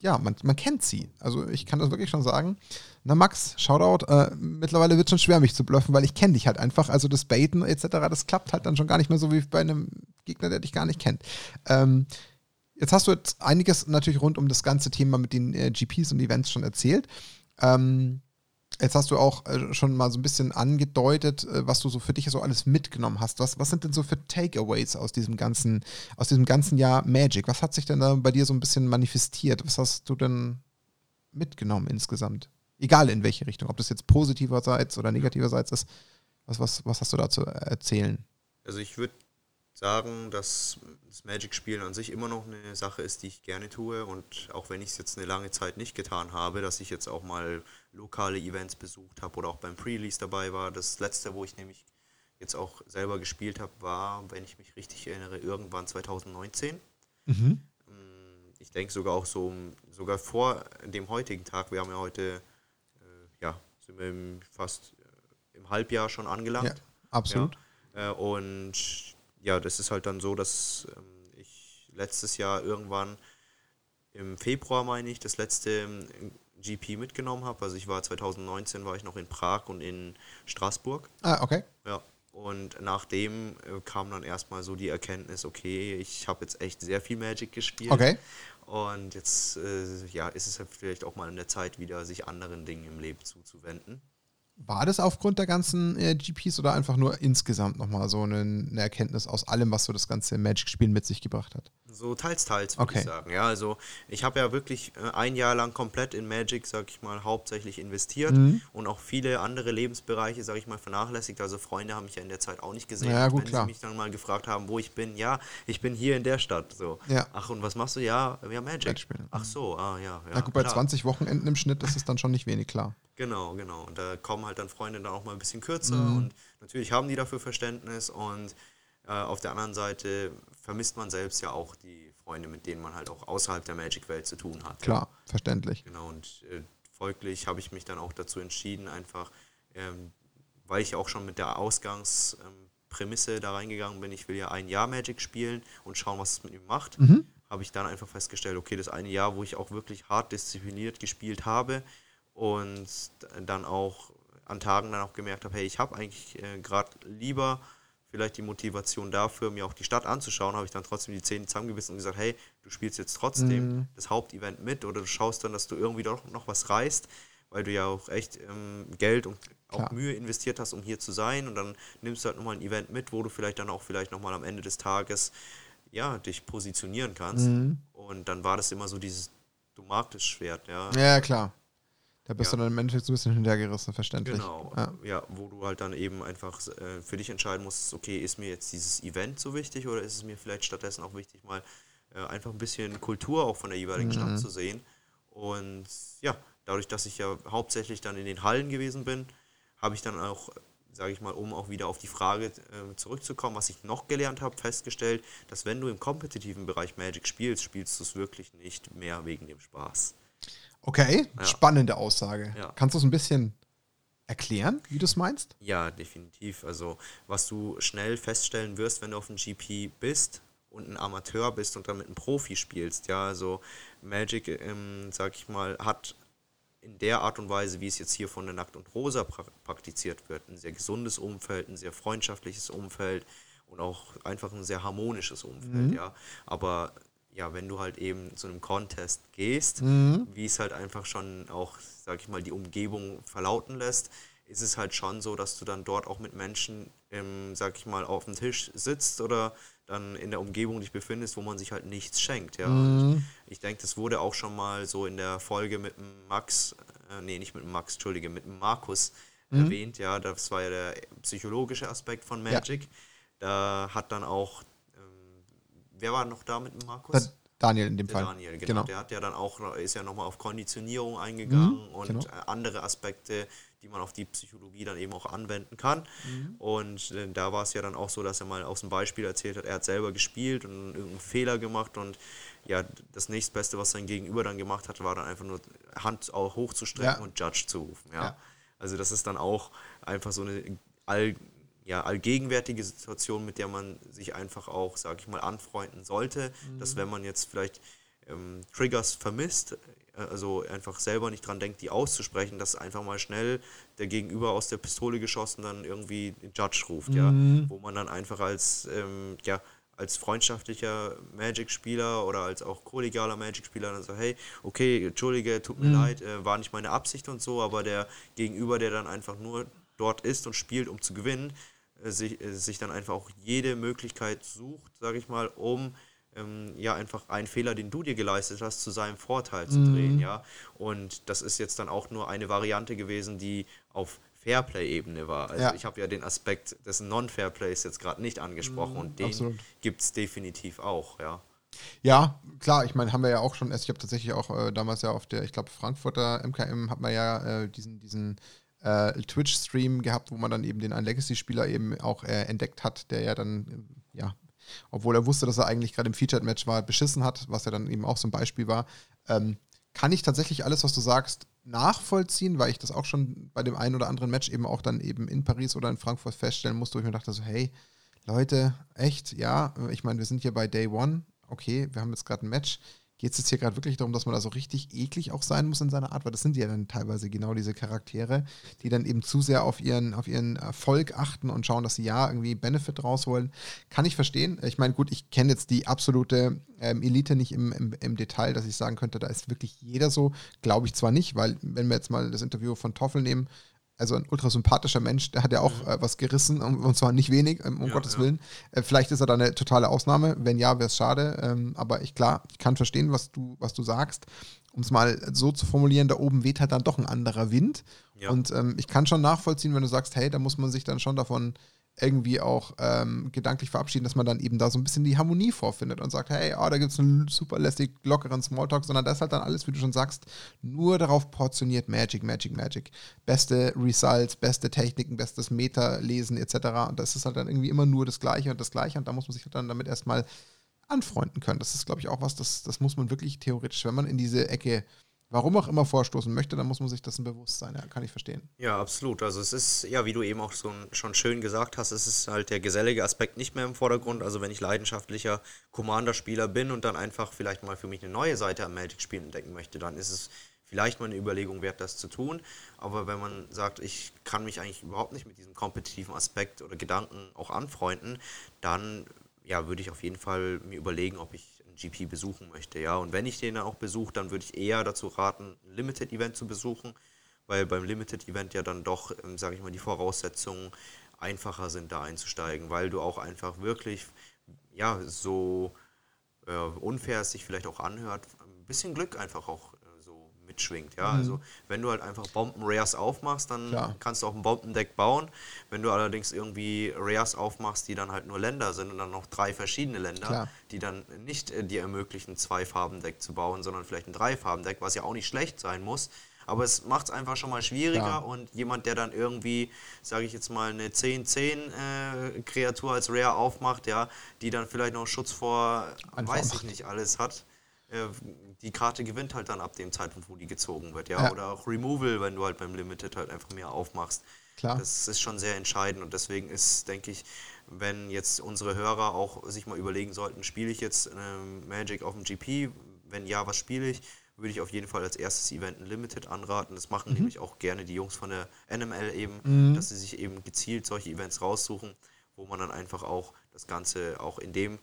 ja, man, man kennt sie. Also ich kann das wirklich schon sagen. Na Max, Shoutout, äh, mittlerweile wird schon schwer, mich zu bluffen, weil ich kenne dich halt einfach. Also das Baiten etc., das klappt halt dann schon gar nicht mehr so wie bei einem Gegner, der dich gar nicht kennt. Ähm, Jetzt hast du jetzt einiges natürlich rund um das ganze Thema mit den äh, GPs und Events schon erzählt. Ähm, jetzt hast du auch äh, schon mal so ein bisschen angedeutet, äh, was du so für dich so alles mitgenommen hast. Was, was sind denn so für Takeaways aus diesem ganzen, aus diesem ganzen Jahr Magic? Was hat sich denn da bei dir so ein bisschen manifestiert? Was hast du denn mitgenommen insgesamt? Egal in welche Richtung, ob das jetzt positiverseits oder negativerseits ist. Was, was, was hast du da zu erzählen? Also ich würde sagen, dass das Magic-Spielen an sich immer noch eine Sache ist, die ich gerne tue. Und auch wenn ich es jetzt eine lange Zeit nicht getan habe, dass ich jetzt auch mal lokale Events besucht habe oder auch beim Pre-Release dabei war. Das letzte, wo ich nämlich jetzt auch selber gespielt habe, war, wenn ich mich richtig erinnere, irgendwann 2019. Mhm. Ich denke sogar auch so, sogar vor dem heutigen Tag, wir haben ja heute, äh, ja, sind wir im, fast äh, im Halbjahr schon angelangt. Ja, absolut. Ja, äh, und ja, das ist halt dann so, dass ähm, ich letztes Jahr irgendwann im Februar, meine ich, das letzte ähm, GP mitgenommen habe. Also ich war 2019 war ich noch in Prag und in Straßburg. Ah, okay. Ja. Und nachdem äh, kam dann erstmal so die Erkenntnis, okay, ich habe jetzt echt sehr viel Magic gespielt. Okay. Und jetzt äh, ja, ist es vielleicht auch mal in der Zeit wieder, sich anderen Dingen im Leben zuzuwenden. War das aufgrund der ganzen äh, GPs oder einfach nur insgesamt nochmal so eine, eine, Erkenntnis aus allem, was so das ganze Magic-Spielen mit sich gebracht hat? So teils, teils, würde okay. ich sagen. Ja, also ich habe ja wirklich äh, ein Jahr lang komplett in Magic, sag ich mal, hauptsächlich investiert mhm. und auch viele andere Lebensbereiche, sag ich mal, vernachlässigt. Also Freunde haben mich ja in der Zeit auch nicht gesehen. Ja, gut, Wenn klar. sie mich dann mal gefragt haben, wo ich bin, ja, ich bin hier in der Stadt. So. Ja. Ach, und was machst du? Ja, ja, Magic. Magic Ach so, ah, ja. ja Na gut, bei 20 Wochenenden im Schnitt ist es dann schon nicht wenig klar. Genau, genau. Und da kommen halt dann Freunde dann auch mal ein bisschen kürzer mhm. und natürlich haben die dafür Verständnis und äh, auf der anderen Seite vermisst man selbst ja auch die Freunde, mit denen man halt auch außerhalb der Magic-Welt zu tun hat. Klar, verständlich. Genau, und äh, folglich habe ich mich dann auch dazu entschieden, einfach, ähm, weil ich auch schon mit der Ausgangsprämisse ähm, da reingegangen bin, ich will ja ein Jahr Magic spielen und schauen, was es mit ihm macht, mhm. habe ich dann einfach festgestellt, okay, das eine Jahr, wo ich auch wirklich hart diszipliniert gespielt habe und dann auch an Tagen dann auch gemerkt habe, hey, ich habe eigentlich äh, gerade lieber vielleicht die Motivation dafür, mir auch die Stadt anzuschauen, habe ich dann trotzdem die Zähne zusammengebissen und gesagt, hey, du spielst jetzt trotzdem mhm. das Hauptevent mit oder du schaust dann, dass du irgendwie doch noch was reißt, weil du ja auch echt ähm, Geld und auch Klar. Mühe investiert hast, um hier zu sein und dann nimmst du halt nochmal ein Event mit, wo du vielleicht dann auch vielleicht nochmal am Ende des Tages ja, dich positionieren kannst. Mhm. Und dann war das immer so dieses, du magst das Schwert, ja. Ja, klar. Da bist ja. du dann im Endeffekt so ein bisschen hintergerissen, verständlich. Genau, ja. ja. wo du halt dann eben einfach äh, für dich entscheiden musst, okay, ist mir jetzt dieses Event so wichtig oder ist es mir vielleicht stattdessen auch wichtig, mal äh, einfach ein bisschen Kultur auch von der jeweiligen mhm. Stadt zu sehen. Und ja, dadurch, dass ich ja hauptsächlich dann in den Hallen gewesen bin, habe ich dann auch, sage ich mal, um auch wieder auf die Frage äh, zurückzukommen, was ich noch gelernt habe, festgestellt, dass wenn du im kompetitiven Bereich Magic spielst, spielst du es wirklich nicht mehr wegen dem Spaß. Okay, ja. spannende Aussage. Ja. Kannst du es ein bisschen erklären, wie du es meinst? Ja, definitiv. Also, was du schnell feststellen wirst, wenn du auf dem GP bist und ein Amateur bist und damit ein Profi spielst, ja, also Magic, ähm, sag ich mal, hat in der Art und Weise, wie es jetzt hier von der Nackt und Rosa pra praktiziert wird, ein sehr gesundes Umfeld, ein sehr freundschaftliches Umfeld und auch einfach ein sehr harmonisches Umfeld, mhm. ja. Aber ja, wenn du halt eben zu einem Contest gehst, mhm. wie es halt einfach schon auch, sag ich mal, die Umgebung verlauten lässt, ist es halt schon so, dass du dann dort auch mit Menschen, ähm, sag ich mal, auf dem Tisch sitzt oder dann in der Umgebung dich befindest, wo man sich halt nichts schenkt. Ja. Mhm. ich denke, das wurde auch schon mal so in der Folge mit dem Max, äh, nee, nicht mit dem Max, Entschuldige, mit dem Markus mhm. erwähnt. Ja, das war ja der psychologische Aspekt von Magic. Ja. Da hat dann auch wer war noch da mit dem Markus? Daniel in dem der Fall. Daniel, genau. genau. Der hat ja dann auch, ist ja nochmal auf Konditionierung eingegangen mhm, und genau. andere Aspekte, die man auf die Psychologie dann eben auch anwenden kann. Mhm. Und äh, da war es ja dann auch so, dass er mal aus dem Beispiel erzählt hat, er hat selber gespielt und irgendeinen Fehler gemacht und ja, das nächstbeste, was sein Gegenüber dann gemacht hat, war dann einfach nur Hand auch hochzustrecken ja. und Judge zu rufen. Ja. ja. Also das ist dann auch einfach so eine all ja, allgegenwärtige Situation, mit der man sich einfach auch, sage ich mal, anfreunden sollte. Mhm. Dass wenn man jetzt vielleicht ähm, Triggers vermisst, äh, also einfach selber nicht dran denkt, die auszusprechen, dass einfach mal schnell der Gegenüber aus der Pistole geschossen dann irgendwie den Judge ruft, mhm. ja, wo man dann einfach als, ähm, ja, als freundschaftlicher Magic-Spieler oder als auch kollegialer Magic-Spieler dann sagt, hey, okay, entschuldige, tut mir mhm. leid, äh, war nicht meine Absicht und so, aber der Gegenüber, der dann einfach nur dort ist und spielt, um zu gewinnen, sich, äh, sich dann einfach auch jede Möglichkeit sucht, sage ich mal, um ähm, ja einfach einen Fehler, den du dir geleistet hast, zu seinem Vorteil zu mhm. drehen, ja. Und das ist jetzt dann auch nur eine Variante gewesen, die auf Fairplay-Ebene war. Also ja. ich habe ja den Aspekt des Non-Fairplays jetzt gerade nicht angesprochen mhm, und den gibt es definitiv auch, ja. Ja, klar, ich meine, haben wir ja auch schon, also ich habe tatsächlich auch äh, damals ja auf der, ich glaube, Frankfurter MKM hat man ja äh, diesen, diesen äh, Twitch-Stream gehabt, wo man dann eben den einen Legacy-Spieler eben auch äh, entdeckt hat, der ja dann, äh, ja, obwohl er wusste, dass er eigentlich gerade im Featured-Match war, beschissen hat, was ja dann eben auch so ein Beispiel war. Ähm, kann ich tatsächlich alles, was du sagst, nachvollziehen, weil ich das auch schon bei dem einen oder anderen Match eben auch dann eben in Paris oder in Frankfurt feststellen musste, wo ich mir dachte so, hey, Leute, echt, ja, ich meine, wir sind hier bei Day One, okay, wir haben jetzt gerade ein Match, geht es hier gerade wirklich darum, dass man da so richtig eklig auch sein muss in seiner Art, weil das sind ja dann teilweise genau diese Charaktere, die dann eben zu sehr auf ihren, auf ihren Erfolg achten und schauen, dass sie ja irgendwie Benefit rausholen. Kann ich verstehen. Ich meine, gut, ich kenne jetzt die absolute ähm, Elite nicht im, im, im, Detail, dass ich sagen könnte, da ist wirklich jeder so. Glaube ich zwar nicht, weil wenn wir jetzt mal das Interview von Toffel nehmen, also ein ultra sympathischer Mensch, der hat ja auch mhm. äh, was gerissen und zwar nicht wenig, ähm, um ja, Gottes ja. Willen. Äh, vielleicht ist er da eine totale Ausnahme. Wenn ja, wäre es schade. Ähm, aber ich klar, ich kann verstehen, was du, was du sagst. Um es mal so zu formulieren, da oben weht halt dann doch ein anderer Wind. Ja. Und ähm, ich kann schon nachvollziehen, wenn du sagst, hey, da muss man sich dann schon davon irgendwie auch ähm, gedanklich verabschieden, dass man dann eben da so ein bisschen die Harmonie vorfindet und sagt, hey, oh, da gibt es einen super lässig lockeren Smalltalk, sondern das ist halt dann alles, wie du schon sagst, nur darauf portioniert Magic, Magic, Magic. Beste Results, beste Techniken, bestes Meta-Lesen etc. Und das ist halt dann irgendwie immer nur das Gleiche und das Gleiche und da muss man sich halt dann damit erstmal anfreunden können. Das ist, glaube ich, auch was, das, das muss man wirklich theoretisch, wenn man in diese Ecke warum auch immer vorstoßen möchte, dann muss man sich dessen bewusst sein. Ja, kann ich verstehen. Ja, absolut. Also es ist, ja, wie du eben auch so schon schön gesagt hast, es ist halt der gesellige Aspekt nicht mehr im Vordergrund. Also wenn ich leidenschaftlicher Commander-Spieler bin und dann einfach vielleicht mal für mich eine neue Seite am Magic-Spiel entdecken möchte, dann ist es vielleicht mal eine Überlegung wert, das zu tun. Aber wenn man sagt, ich kann mich eigentlich überhaupt nicht mit diesem kompetitiven Aspekt oder Gedanken auch anfreunden, dann ja, würde ich auf jeden Fall mir überlegen, ob ich GP besuchen möchte. Ja, und wenn ich den auch besuche, dann würde ich eher dazu raten, ein Limited Event zu besuchen, weil beim Limited Event ja dann doch, ähm, sage ich mal, die Voraussetzungen einfacher sind, da einzusteigen, weil du auch einfach wirklich, ja, so äh, unfair es sich vielleicht auch anhört, ein bisschen Glück einfach auch mitschwingt. Ja? Mhm. Also wenn du halt einfach Bomben-Rares aufmachst, dann Klar. kannst du auch ein Bombendeck bauen. Wenn du allerdings irgendwie Rares aufmachst, die dann halt nur Länder sind und dann noch drei verschiedene Länder, Klar. die dann nicht äh, dir ermöglichen, zwei Farbendeck zu bauen, sondern vielleicht ein Drei-Farben-Deck, was ja auch nicht schlecht sein muss. Aber es macht es einfach schon mal schwieriger ja. und jemand, der dann irgendwie, sage ich jetzt mal, eine 10-10-Kreatur äh, als Rare aufmacht, ja, die dann vielleicht noch Schutz vor, Einfach weiß ich nicht, alles hat, äh, die Karte gewinnt halt dann ab dem Zeitpunkt, wo die gezogen wird, ja? ja. Oder auch Removal, wenn du halt beim Limited halt einfach mehr aufmachst. Klar. Das ist schon sehr entscheidend und deswegen ist, denke ich, wenn jetzt unsere Hörer auch sich mal überlegen sollten, spiele ich jetzt ähm, Magic auf dem GP? Wenn ja, was spiele ich? Würde ich auf jeden Fall als erstes Event ein Limited anraten. Das machen mhm. nämlich auch gerne die Jungs von der NML eben, mhm. dass sie sich eben gezielt solche Events raussuchen, wo man dann einfach auch das Ganze auch in dem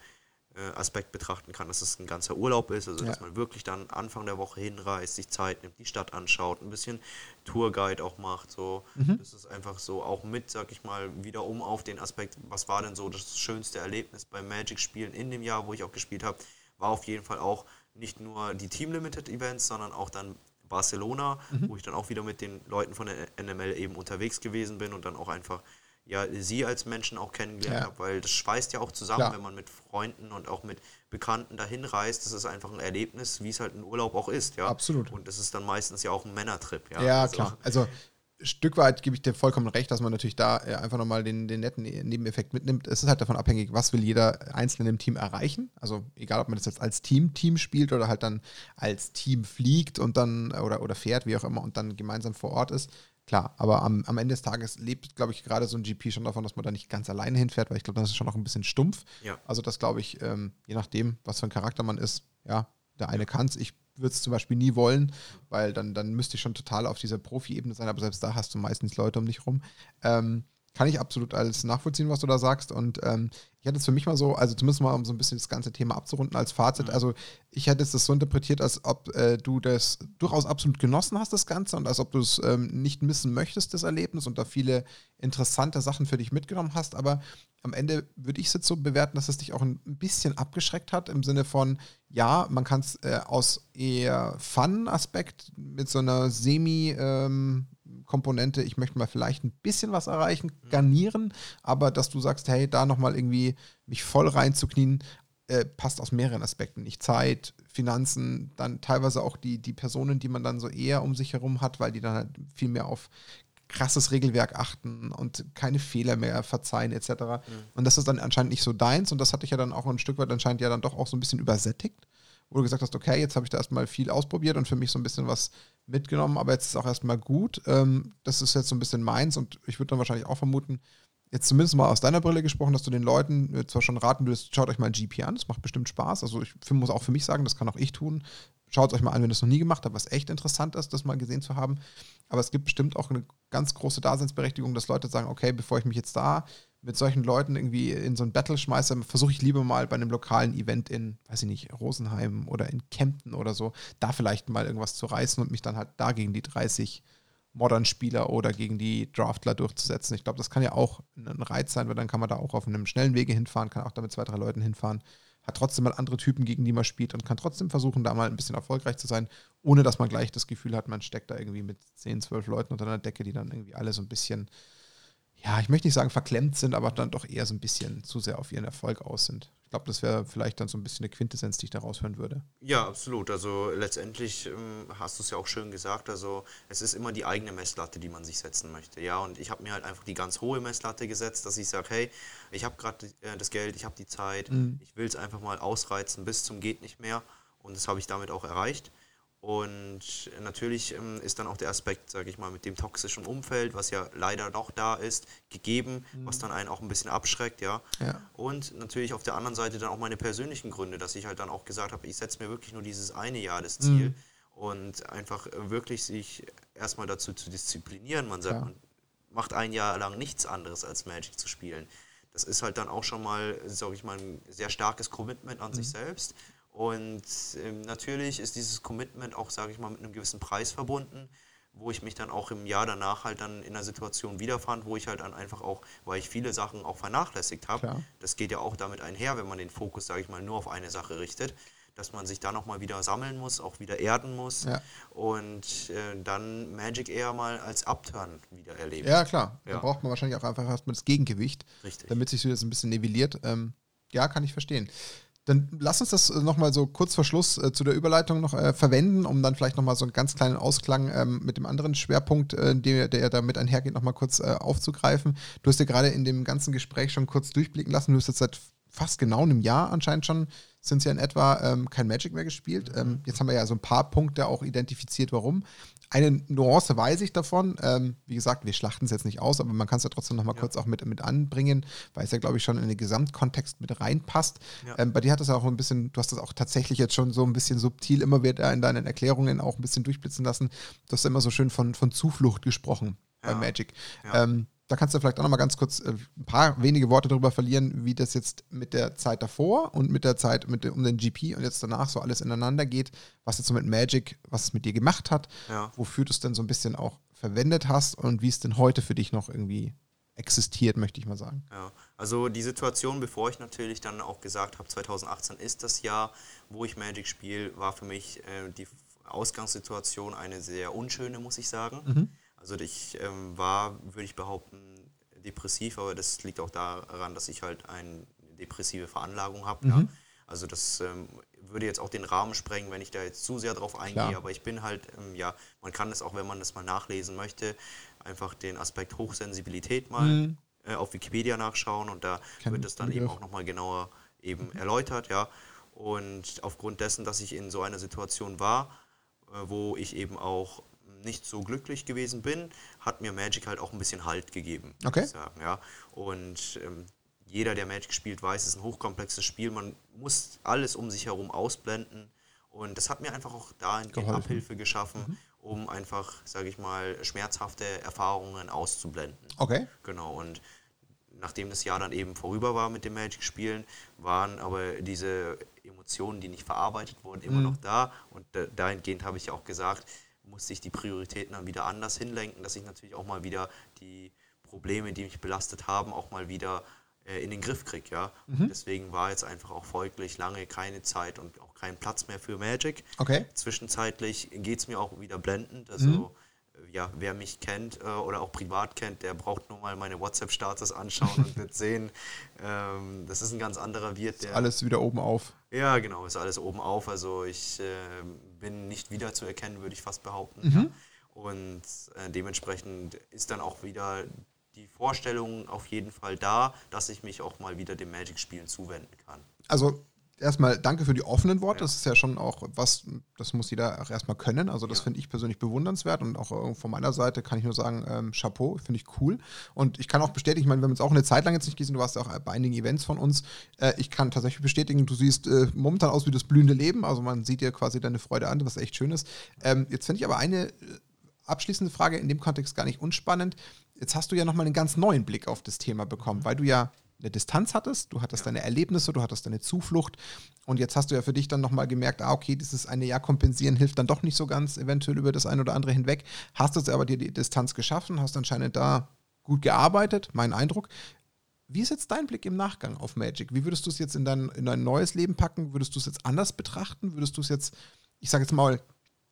Aspekt betrachten kann, dass es ein ganzer Urlaub ist, also ja. dass man wirklich dann Anfang der Woche hinreist, sich Zeit nimmt, die Stadt anschaut, ein bisschen Tourguide auch macht. So. Mhm. Das ist einfach so auch mit, sag ich mal, wieder um auf den Aspekt, was war denn so das schönste Erlebnis beim Magic-Spielen in dem Jahr, wo ich auch gespielt habe, war auf jeden Fall auch nicht nur die Team-Limited-Events, sondern auch dann Barcelona, mhm. wo ich dann auch wieder mit den Leuten von der NML eben unterwegs gewesen bin und dann auch einfach ja, sie als Menschen auch kennengelernt ja. habe, weil das schweißt ja auch zusammen, klar. wenn man mit Freunden und auch mit Bekannten dahin reist. Das ist einfach ein Erlebnis, wie es halt ein Urlaub auch ist, ja. Absolut. Und das ist dann meistens ja auch ein Männertrip, ja. Ja, also. klar. Also Stück weit gebe ich dir vollkommen recht, dass man natürlich da äh, einfach nochmal den, den netten Nebeneffekt mitnimmt. Es ist halt davon abhängig, was will jeder Einzelne im Team erreichen. Also egal, ob man das jetzt als Team-Team spielt oder halt dann als Team fliegt und dann oder, oder fährt, wie auch immer, und dann gemeinsam vor Ort ist. Klar, aber am, am Ende des Tages lebt, glaube ich, gerade so ein GP schon davon, dass man da nicht ganz alleine hinfährt, weil ich glaube, das ist schon noch ein bisschen stumpf. Ja. Also das glaube ich, ähm, je nachdem, was für ein Charakter man ist, ja, der eine kann es. Ich würde es zum Beispiel nie wollen, weil dann, dann müsste ich schon total auf dieser Profi-Ebene sein, aber selbst da hast du meistens Leute um dich rum. Ähm, kann ich absolut alles nachvollziehen, was du da sagst. Und ähm, ich hätte es für mich mal so, also zumindest mal um so ein bisschen das ganze Thema abzurunden als Fazit. Mhm. Also ich hätte es das so interpretiert, als ob äh, du das durchaus absolut genossen hast, das Ganze, und als ob du es ähm, nicht missen möchtest, das Erlebnis, und da viele interessante Sachen für dich mitgenommen hast. Aber am Ende würde ich es jetzt so bewerten, dass es dich auch ein bisschen abgeschreckt hat, im Sinne von, ja, man kann es äh, aus eher Fun-Aspekt mit so einer semi- ähm, Komponente, ich möchte mal vielleicht ein bisschen was erreichen, mhm. garnieren, aber dass du sagst, hey, da nochmal irgendwie mich voll reinzuknien, äh, passt aus mehreren Aspekten. Nicht Zeit, Finanzen, dann teilweise auch die, die Personen, die man dann so eher um sich herum hat, weil die dann halt viel mehr auf krasses Regelwerk achten und keine Fehler mehr verzeihen etc. Mhm. Und das ist dann anscheinend nicht so deins und das hatte ich ja dann auch ein Stück weit anscheinend ja dann doch auch so ein bisschen übersättigt wo du gesagt hast, okay, jetzt habe ich da erstmal viel ausprobiert und für mich so ein bisschen was mitgenommen, aber jetzt ist auch erstmal gut. Ähm, das ist jetzt so ein bisschen meins und ich würde dann wahrscheinlich auch vermuten, jetzt zumindest mal aus deiner Brille gesprochen, dass du den Leuten äh, zwar schon raten würdest, schaut euch mal ein GP an, das macht bestimmt Spaß. Also ich muss auch für mich sagen, das kann auch ich tun. Schaut es euch mal an, wenn ihr es noch nie gemacht habt, was echt interessant ist, das mal gesehen zu haben. Aber es gibt bestimmt auch eine ganz große Daseinsberechtigung, dass Leute sagen, okay, bevor ich mich jetzt da mit solchen Leuten irgendwie in so ein Battle schmeiße, versuche ich lieber mal bei einem lokalen Event in, weiß ich nicht, Rosenheim oder in Kempten oder so, da vielleicht mal irgendwas zu reißen und mich dann halt da gegen die 30 Modern-Spieler oder gegen die Draftler durchzusetzen. Ich glaube, das kann ja auch ein Reiz sein, weil dann kann man da auch auf einem schnellen Wege hinfahren, kann auch da mit zwei, drei Leuten hinfahren, hat trotzdem mal andere Typen, gegen die man spielt und kann trotzdem versuchen, da mal ein bisschen erfolgreich zu sein, ohne dass man gleich das Gefühl hat, man steckt da irgendwie mit 10, 12 Leuten unter einer Decke, die dann irgendwie alle so ein bisschen ja, ich möchte nicht sagen verklemmt sind, aber dann doch eher so ein bisschen zu sehr auf ihren Erfolg aus sind. Ich glaube, das wäre vielleicht dann so ein bisschen eine Quintessenz, die ich da raushören würde. Ja, absolut. Also letztendlich ähm, hast du es ja auch schön gesagt. Also es ist immer die eigene Messlatte, die man sich setzen möchte. Ja, und ich habe mir halt einfach die ganz hohe Messlatte gesetzt, dass ich sage, hey, ich habe gerade äh, das Geld, ich habe die Zeit, mhm. ich will es einfach mal ausreizen bis zum geht nicht mehr. Und das habe ich damit auch erreicht. Und natürlich ähm, ist dann auch der Aspekt, sage ich mal, mit dem toxischen Umfeld, was ja leider noch da ist, gegeben, mhm. was dann einen auch ein bisschen abschreckt, ja? ja. Und natürlich auf der anderen Seite dann auch meine persönlichen Gründe, dass ich halt dann auch gesagt habe, ich setze mir wirklich nur dieses eine Jahr das Ziel mhm. und einfach wirklich sich erstmal dazu zu disziplinieren. Man sagt, ja. man macht ein Jahr lang nichts anderes als Magic zu spielen. Das ist halt dann auch schon mal, sage ich mal, ein sehr starkes Commitment an mhm. sich selbst. Und ähm, natürlich ist dieses Commitment auch, sage ich mal, mit einem gewissen Preis verbunden, wo ich mich dann auch im Jahr danach halt dann in einer Situation wiederfand, wo ich halt dann einfach auch, weil ich viele Sachen auch vernachlässigt habe, das geht ja auch damit einher, wenn man den Fokus, sage ich mal, nur auf eine Sache richtet, dass man sich da nochmal wieder sammeln muss, auch wieder erden muss ja. und äh, dann Magic eher mal als Upturn wieder erleben. Ja, klar. Ja. Da braucht man wahrscheinlich auch einfach erstmal das Gegengewicht, Richtig. damit sich das ein bisschen nivelliert. Ähm, ja, kann ich verstehen. Dann lass uns das äh, nochmal so kurz vor Schluss äh, zu der Überleitung noch äh, verwenden, um dann vielleicht nochmal so einen ganz kleinen Ausklang ähm, mit dem anderen Schwerpunkt, äh, der, der damit einhergeht, nochmal kurz äh, aufzugreifen. Du hast ja gerade in dem ganzen Gespräch schon kurz durchblicken lassen. Du hast jetzt seit fast genau einem Jahr anscheinend schon, sind sie ja in etwa ähm, kein Magic mehr gespielt. Ähm, jetzt haben wir ja so ein paar Punkte auch identifiziert, warum. Eine Nuance weiß ich davon. Ähm, wie gesagt, wir schlachten es jetzt nicht aus, aber man kann es ja trotzdem nochmal ja. kurz auch mit, mit anbringen, weil es ja, glaube ich, schon in den Gesamtkontext mit reinpasst. Ja. Ähm, bei dir hat es ja auch ein bisschen, du hast das auch tatsächlich jetzt schon so ein bisschen subtil immer wieder in deinen Erklärungen auch ein bisschen durchblitzen lassen. Du hast immer so schön von, von Zuflucht gesprochen ja. bei Magic. Ähm, da kannst du vielleicht auch noch mal ganz kurz äh, ein paar wenige Worte darüber verlieren, wie das jetzt mit der Zeit davor und mit der Zeit mit um den GP und jetzt danach so alles ineinander geht, was jetzt so mit Magic, was es mit dir gemacht hat, ja. wofür du es denn so ein bisschen auch verwendet hast und wie es denn heute für dich noch irgendwie existiert, möchte ich mal sagen. Ja, also die Situation, bevor ich natürlich dann auch gesagt habe, 2018 ist das Jahr, wo ich Magic spiele, war für mich äh, die Ausgangssituation eine sehr unschöne, muss ich sagen. Mhm also ich ähm, war, würde ich behaupten, depressiv, aber das liegt auch daran, dass ich halt eine depressive Veranlagung habe. Mhm. Ja. Also das ähm, würde jetzt auch den Rahmen sprengen, wenn ich da jetzt zu sehr drauf eingehe, Klar. aber ich bin halt, ähm, ja, man kann es auch, wenn man das mal nachlesen möchte, einfach den Aspekt Hochsensibilität mal mhm. äh, auf Wikipedia nachschauen und da Kein wird das dann Begriff. eben auch nochmal genauer eben erläutert, ja. Und aufgrund dessen, dass ich in so einer Situation war, äh, wo ich eben auch nicht so glücklich gewesen bin, hat mir Magic halt auch ein bisschen Halt gegeben. Okay. Sagen, ja. Und ähm, jeder, der Magic spielt, weiß, es ist ein hochkomplexes Spiel. Man muss alles um sich herum ausblenden. Und das hat mir einfach auch dahingehend Abhilfe geschaffen, mhm. um einfach, sage ich mal, schmerzhafte Erfahrungen auszublenden. Okay. Genau. Und nachdem das Jahr dann eben vorüber war mit dem Magic-Spielen, waren aber diese Emotionen, die nicht verarbeitet wurden, immer mhm. noch da. Und dahingehend habe ich auch gesagt, musste ich die Prioritäten dann wieder anders hinlenken, dass ich natürlich auch mal wieder die Probleme, die mich belastet haben, auch mal wieder äh, in den Griff kriege. Ja? Mhm. Deswegen war jetzt einfach auch folglich lange keine Zeit und auch kein Platz mehr für Magic. Okay. Zwischenzeitlich geht es mir auch wieder blendend. Also mhm ja, wer mich kennt äh, oder auch privat kennt, der braucht nur mal meine WhatsApp-Status anschauen und [LAUGHS] wird sehen, ähm, das ist ein ganz anderer Wirt. Der, ist alles wieder oben auf. Ja, genau, ist alles oben auf. Also ich äh, bin nicht wiederzuerkennen, würde ich fast behaupten. Mhm. Und äh, dementsprechend ist dann auch wieder die Vorstellung auf jeden Fall da, dass ich mich auch mal wieder dem Magic-Spielen zuwenden kann. Also erstmal danke für die offenen Worte. Ja. Das ist ja schon auch was, das muss jeder auch erstmal können. Also das ja. finde ich persönlich bewundernswert und auch äh, von meiner Seite kann ich nur sagen, ähm, Chapeau, finde ich cool. Und ich kann auch bestätigen, ich meine, wir haben uns auch eine Zeit lang jetzt nicht gesehen, du warst ja auch bei einigen Events von uns. Äh, ich kann tatsächlich bestätigen, du siehst äh, momentan aus wie das blühende Leben. Also man sieht dir quasi deine Freude an, was echt schön ist. Ähm, jetzt finde ich aber eine äh, abschließende Frage in dem Kontext gar nicht unspannend. Jetzt hast du ja nochmal einen ganz neuen Blick auf das Thema bekommen, weil du ja eine Distanz hattest, du hattest ja. deine Erlebnisse, du hattest deine Zuflucht und jetzt hast du ja für dich dann nochmal gemerkt, ah, okay, dieses eine Jahr kompensieren hilft dann doch nicht so ganz, eventuell über das eine oder andere hinweg. Hast du aber dir die Distanz geschaffen, hast anscheinend da gut gearbeitet, mein Eindruck. Wie ist jetzt dein Blick im Nachgang auf Magic? Wie würdest du es jetzt in dein, in dein neues Leben packen? Würdest du es jetzt anders betrachten? Würdest du es jetzt, ich sage jetzt mal,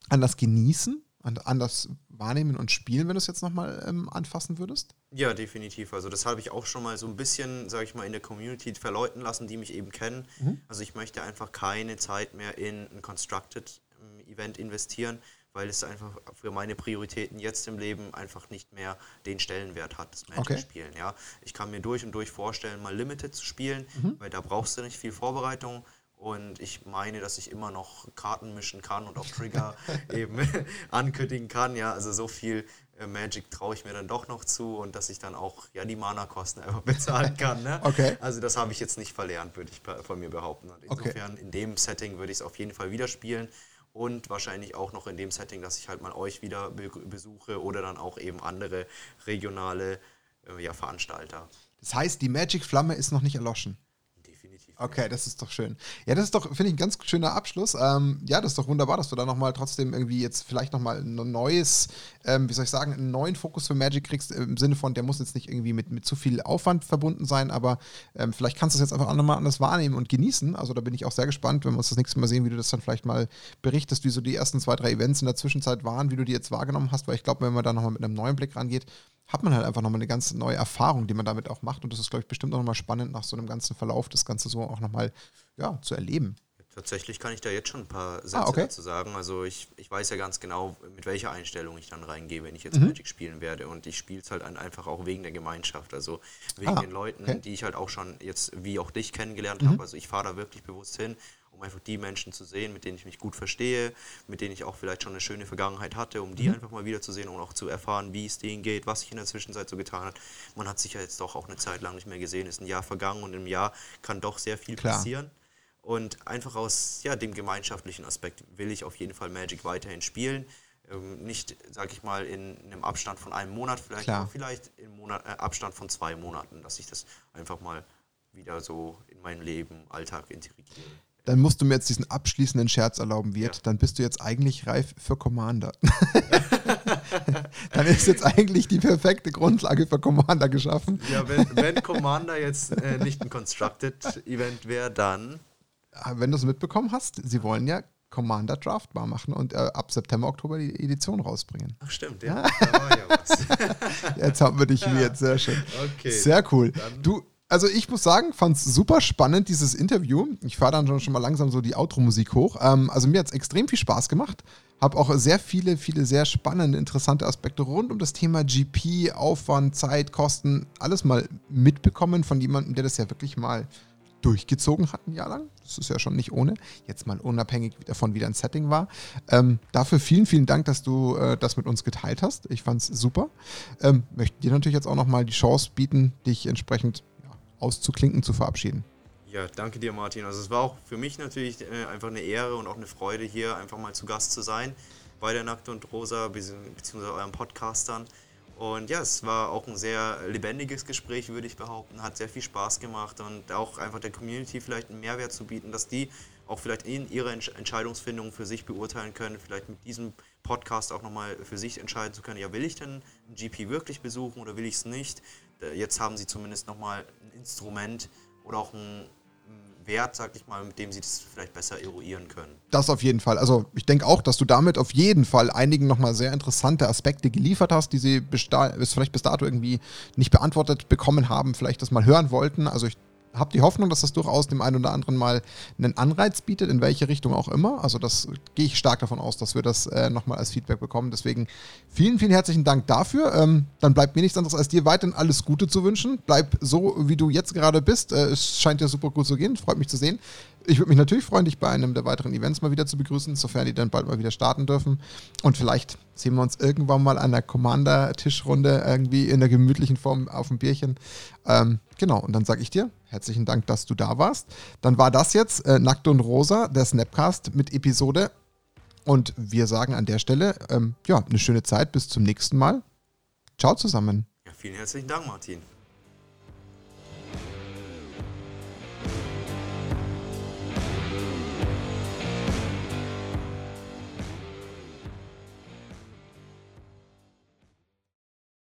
anders genießen? Anders wahrnehmen und spielen, wenn du es jetzt nochmal ähm, anfassen würdest? Ja, definitiv. Also das habe ich auch schon mal so ein bisschen, sage ich mal, in der Community verleuten lassen, die mich eben kennen. Mhm. Also ich möchte einfach keine Zeit mehr in ein Constructed ähm, Event investieren, weil es einfach für meine Prioritäten jetzt im Leben einfach nicht mehr den Stellenwert hat, das Magic-Spielen. Okay. Ja. Ich kann mir durch und durch vorstellen, mal Limited zu spielen, mhm. weil da brauchst du nicht viel Vorbereitung. Und ich meine, dass ich immer noch Karten mischen kann und auch Trigger [LAUGHS] eben [LAUGHS] ankündigen kann. Ja, also so viel äh, Magic traue ich mir dann doch noch zu und dass ich dann auch ja die Mana-Kosten [LAUGHS] einfach bezahlen kann. Ne? Okay. Also das habe ich jetzt nicht verlernt, würde ich von mir behaupten. Und insofern okay. in dem Setting würde ich es auf jeden Fall wieder spielen und wahrscheinlich auch noch in dem Setting, dass ich halt mal euch wieder besuche oder dann auch eben andere regionale äh, ja, Veranstalter. Das heißt, die Magic-Flamme ist noch nicht erloschen. Okay, das ist doch schön. Ja, das ist doch, finde ich, ein ganz schöner Abschluss. Ähm, ja, das ist doch wunderbar, dass du da nochmal trotzdem irgendwie jetzt vielleicht nochmal ein neues, ähm, wie soll ich sagen, einen neuen Fokus für Magic kriegst, im Sinne von, der muss jetzt nicht irgendwie mit, mit zu viel Aufwand verbunden sein, aber ähm, vielleicht kannst du es jetzt einfach auch nochmal anders wahrnehmen und genießen. Also da bin ich auch sehr gespannt, wenn wir uns das nächste Mal sehen, wie du das dann vielleicht mal berichtest, wie so die ersten zwei, drei Events in der Zwischenzeit waren, wie du die jetzt wahrgenommen hast, weil ich glaube, wenn man da nochmal mit einem neuen Blick rangeht, hat man halt einfach nochmal eine ganz neue Erfahrung, die man damit auch macht. Und das ist, glaube ich, bestimmt auch nochmal spannend, nach so einem ganzen Verlauf das Ganze so auch nochmal ja, zu erleben. Tatsächlich kann ich da jetzt schon ein paar Sätze ah, okay. dazu sagen. Also ich, ich weiß ja ganz genau, mit welcher Einstellung ich dann reingehe, wenn ich jetzt mhm. Magic spielen werde. Und ich spiele es halt einfach auch wegen der Gemeinschaft. Also wegen ah, den Leuten, okay. die ich halt auch schon jetzt, wie auch dich kennengelernt mhm. habe. Also ich fahre da wirklich bewusst hin um einfach die Menschen zu sehen, mit denen ich mich gut verstehe, mit denen ich auch vielleicht schon eine schöne Vergangenheit hatte, um die mhm. einfach mal wiederzusehen und auch zu erfahren, wie es denen geht, was sich in der Zwischenzeit so getan hat. Man hat sich ja jetzt doch auch eine Zeit lang nicht mehr gesehen, ist ein Jahr vergangen und im Jahr kann doch sehr viel Klar. passieren. Und einfach aus ja, dem gemeinschaftlichen Aspekt will ich auf jeden Fall Magic weiterhin spielen. Ähm, nicht, sag ich mal, in, in, einem Abstand von einem Monat, vielleicht, aber vielleicht im Monat, äh, Abstand von zwei Monaten, dass ich das einfach mal wieder so in mein Leben, Alltag integriere dann musst du mir jetzt diesen abschließenden Scherz erlauben, wird, ja. dann bist du jetzt eigentlich reif für Commander. [LAUGHS] dann ist jetzt eigentlich die perfekte Grundlage für Commander geschaffen. Ja, wenn, wenn Commander jetzt äh, nicht ein Constructed-Event wäre, dann. Ah, wenn du es mitbekommen hast, sie wollen ja Commander Draftbar machen und äh, ab September, Oktober die Edition rausbringen. Ach stimmt, ja. da war ja was. [LAUGHS] jetzt haben wir dich ja. wieder, sehr schön. Okay. Sehr cool. Dann du, also ich muss sagen, fand es super spannend, dieses Interview. Ich fahre dann schon, mal langsam so die Outro-Musik hoch. Ähm, also mir hat es extrem viel Spaß gemacht. Habe auch sehr viele, viele sehr spannende, interessante Aspekte rund um das Thema GP, Aufwand, Zeit, Kosten, alles mal mitbekommen von jemandem, der das ja wirklich mal durchgezogen hat ein Jahr lang. Das ist ja schon nicht ohne. Jetzt mal unabhängig davon, wie dein Setting war. Ähm, dafür vielen, vielen Dank, dass du äh, das mit uns geteilt hast. Ich fand es super. Ähm, möchte dir natürlich jetzt auch nochmal die Chance bieten, dich entsprechend auszuklinken, zu verabschieden. Ja, danke dir, Martin. Also es war auch für mich natürlich äh, einfach eine Ehre und auch eine Freude, hier einfach mal zu Gast zu sein bei der Nackte und Rosa beziehungsweise euren Podcastern. Und ja, es war auch ein sehr lebendiges Gespräch, würde ich behaupten. Hat sehr viel Spaß gemacht und auch einfach der Community vielleicht einen Mehrwert zu bieten, dass die auch vielleicht in ihrer Entscheidungsfindung für sich beurteilen können, vielleicht mit diesem Podcast auch nochmal für sich entscheiden zu können, ja, will ich denn ein GP wirklich besuchen oder will ich es nicht? Äh, jetzt haben sie zumindest nochmal ein Instrument oder auch ein Wert, sag ich mal, mit dem sie das vielleicht besser eruieren können. Das auf jeden Fall. Also ich denke auch, dass du damit auf jeden Fall einigen nochmal sehr interessante Aspekte geliefert hast, die sie bis, vielleicht bis dato irgendwie nicht beantwortet bekommen haben, vielleicht das mal hören wollten. Also ich habe die Hoffnung, dass das durchaus dem einen oder anderen mal einen Anreiz bietet, in welche Richtung auch immer. Also das gehe ich stark davon aus, dass wir das äh, nochmal als Feedback bekommen. Deswegen vielen, vielen herzlichen Dank dafür. Ähm, dann bleibt mir nichts anderes, als dir weiterhin alles Gute zu wünschen. Bleib so, wie du jetzt gerade bist. Äh, es scheint dir super gut zu gehen. Freut mich zu sehen. Ich würde mich natürlich freuen, dich bei einem der weiteren Events mal wieder zu begrüßen, sofern die dann bald mal wieder starten dürfen. Und vielleicht sehen wir uns irgendwann mal an der Commander-Tischrunde irgendwie in der gemütlichen Form auf dem Bierchen. Ähm, genau, und dann sage ich dir herzlichen Dank, dass du da warst. Dann war das jetzt äh, Nackt und Rosa, der Snapcast mit Episode. Und wir sagen an der Stelle, ähm, ja, eine schöne Zeit, bis zum nächsten Mal. Ciao zusammen. Ja, vielen herzlichen Dank, Martin.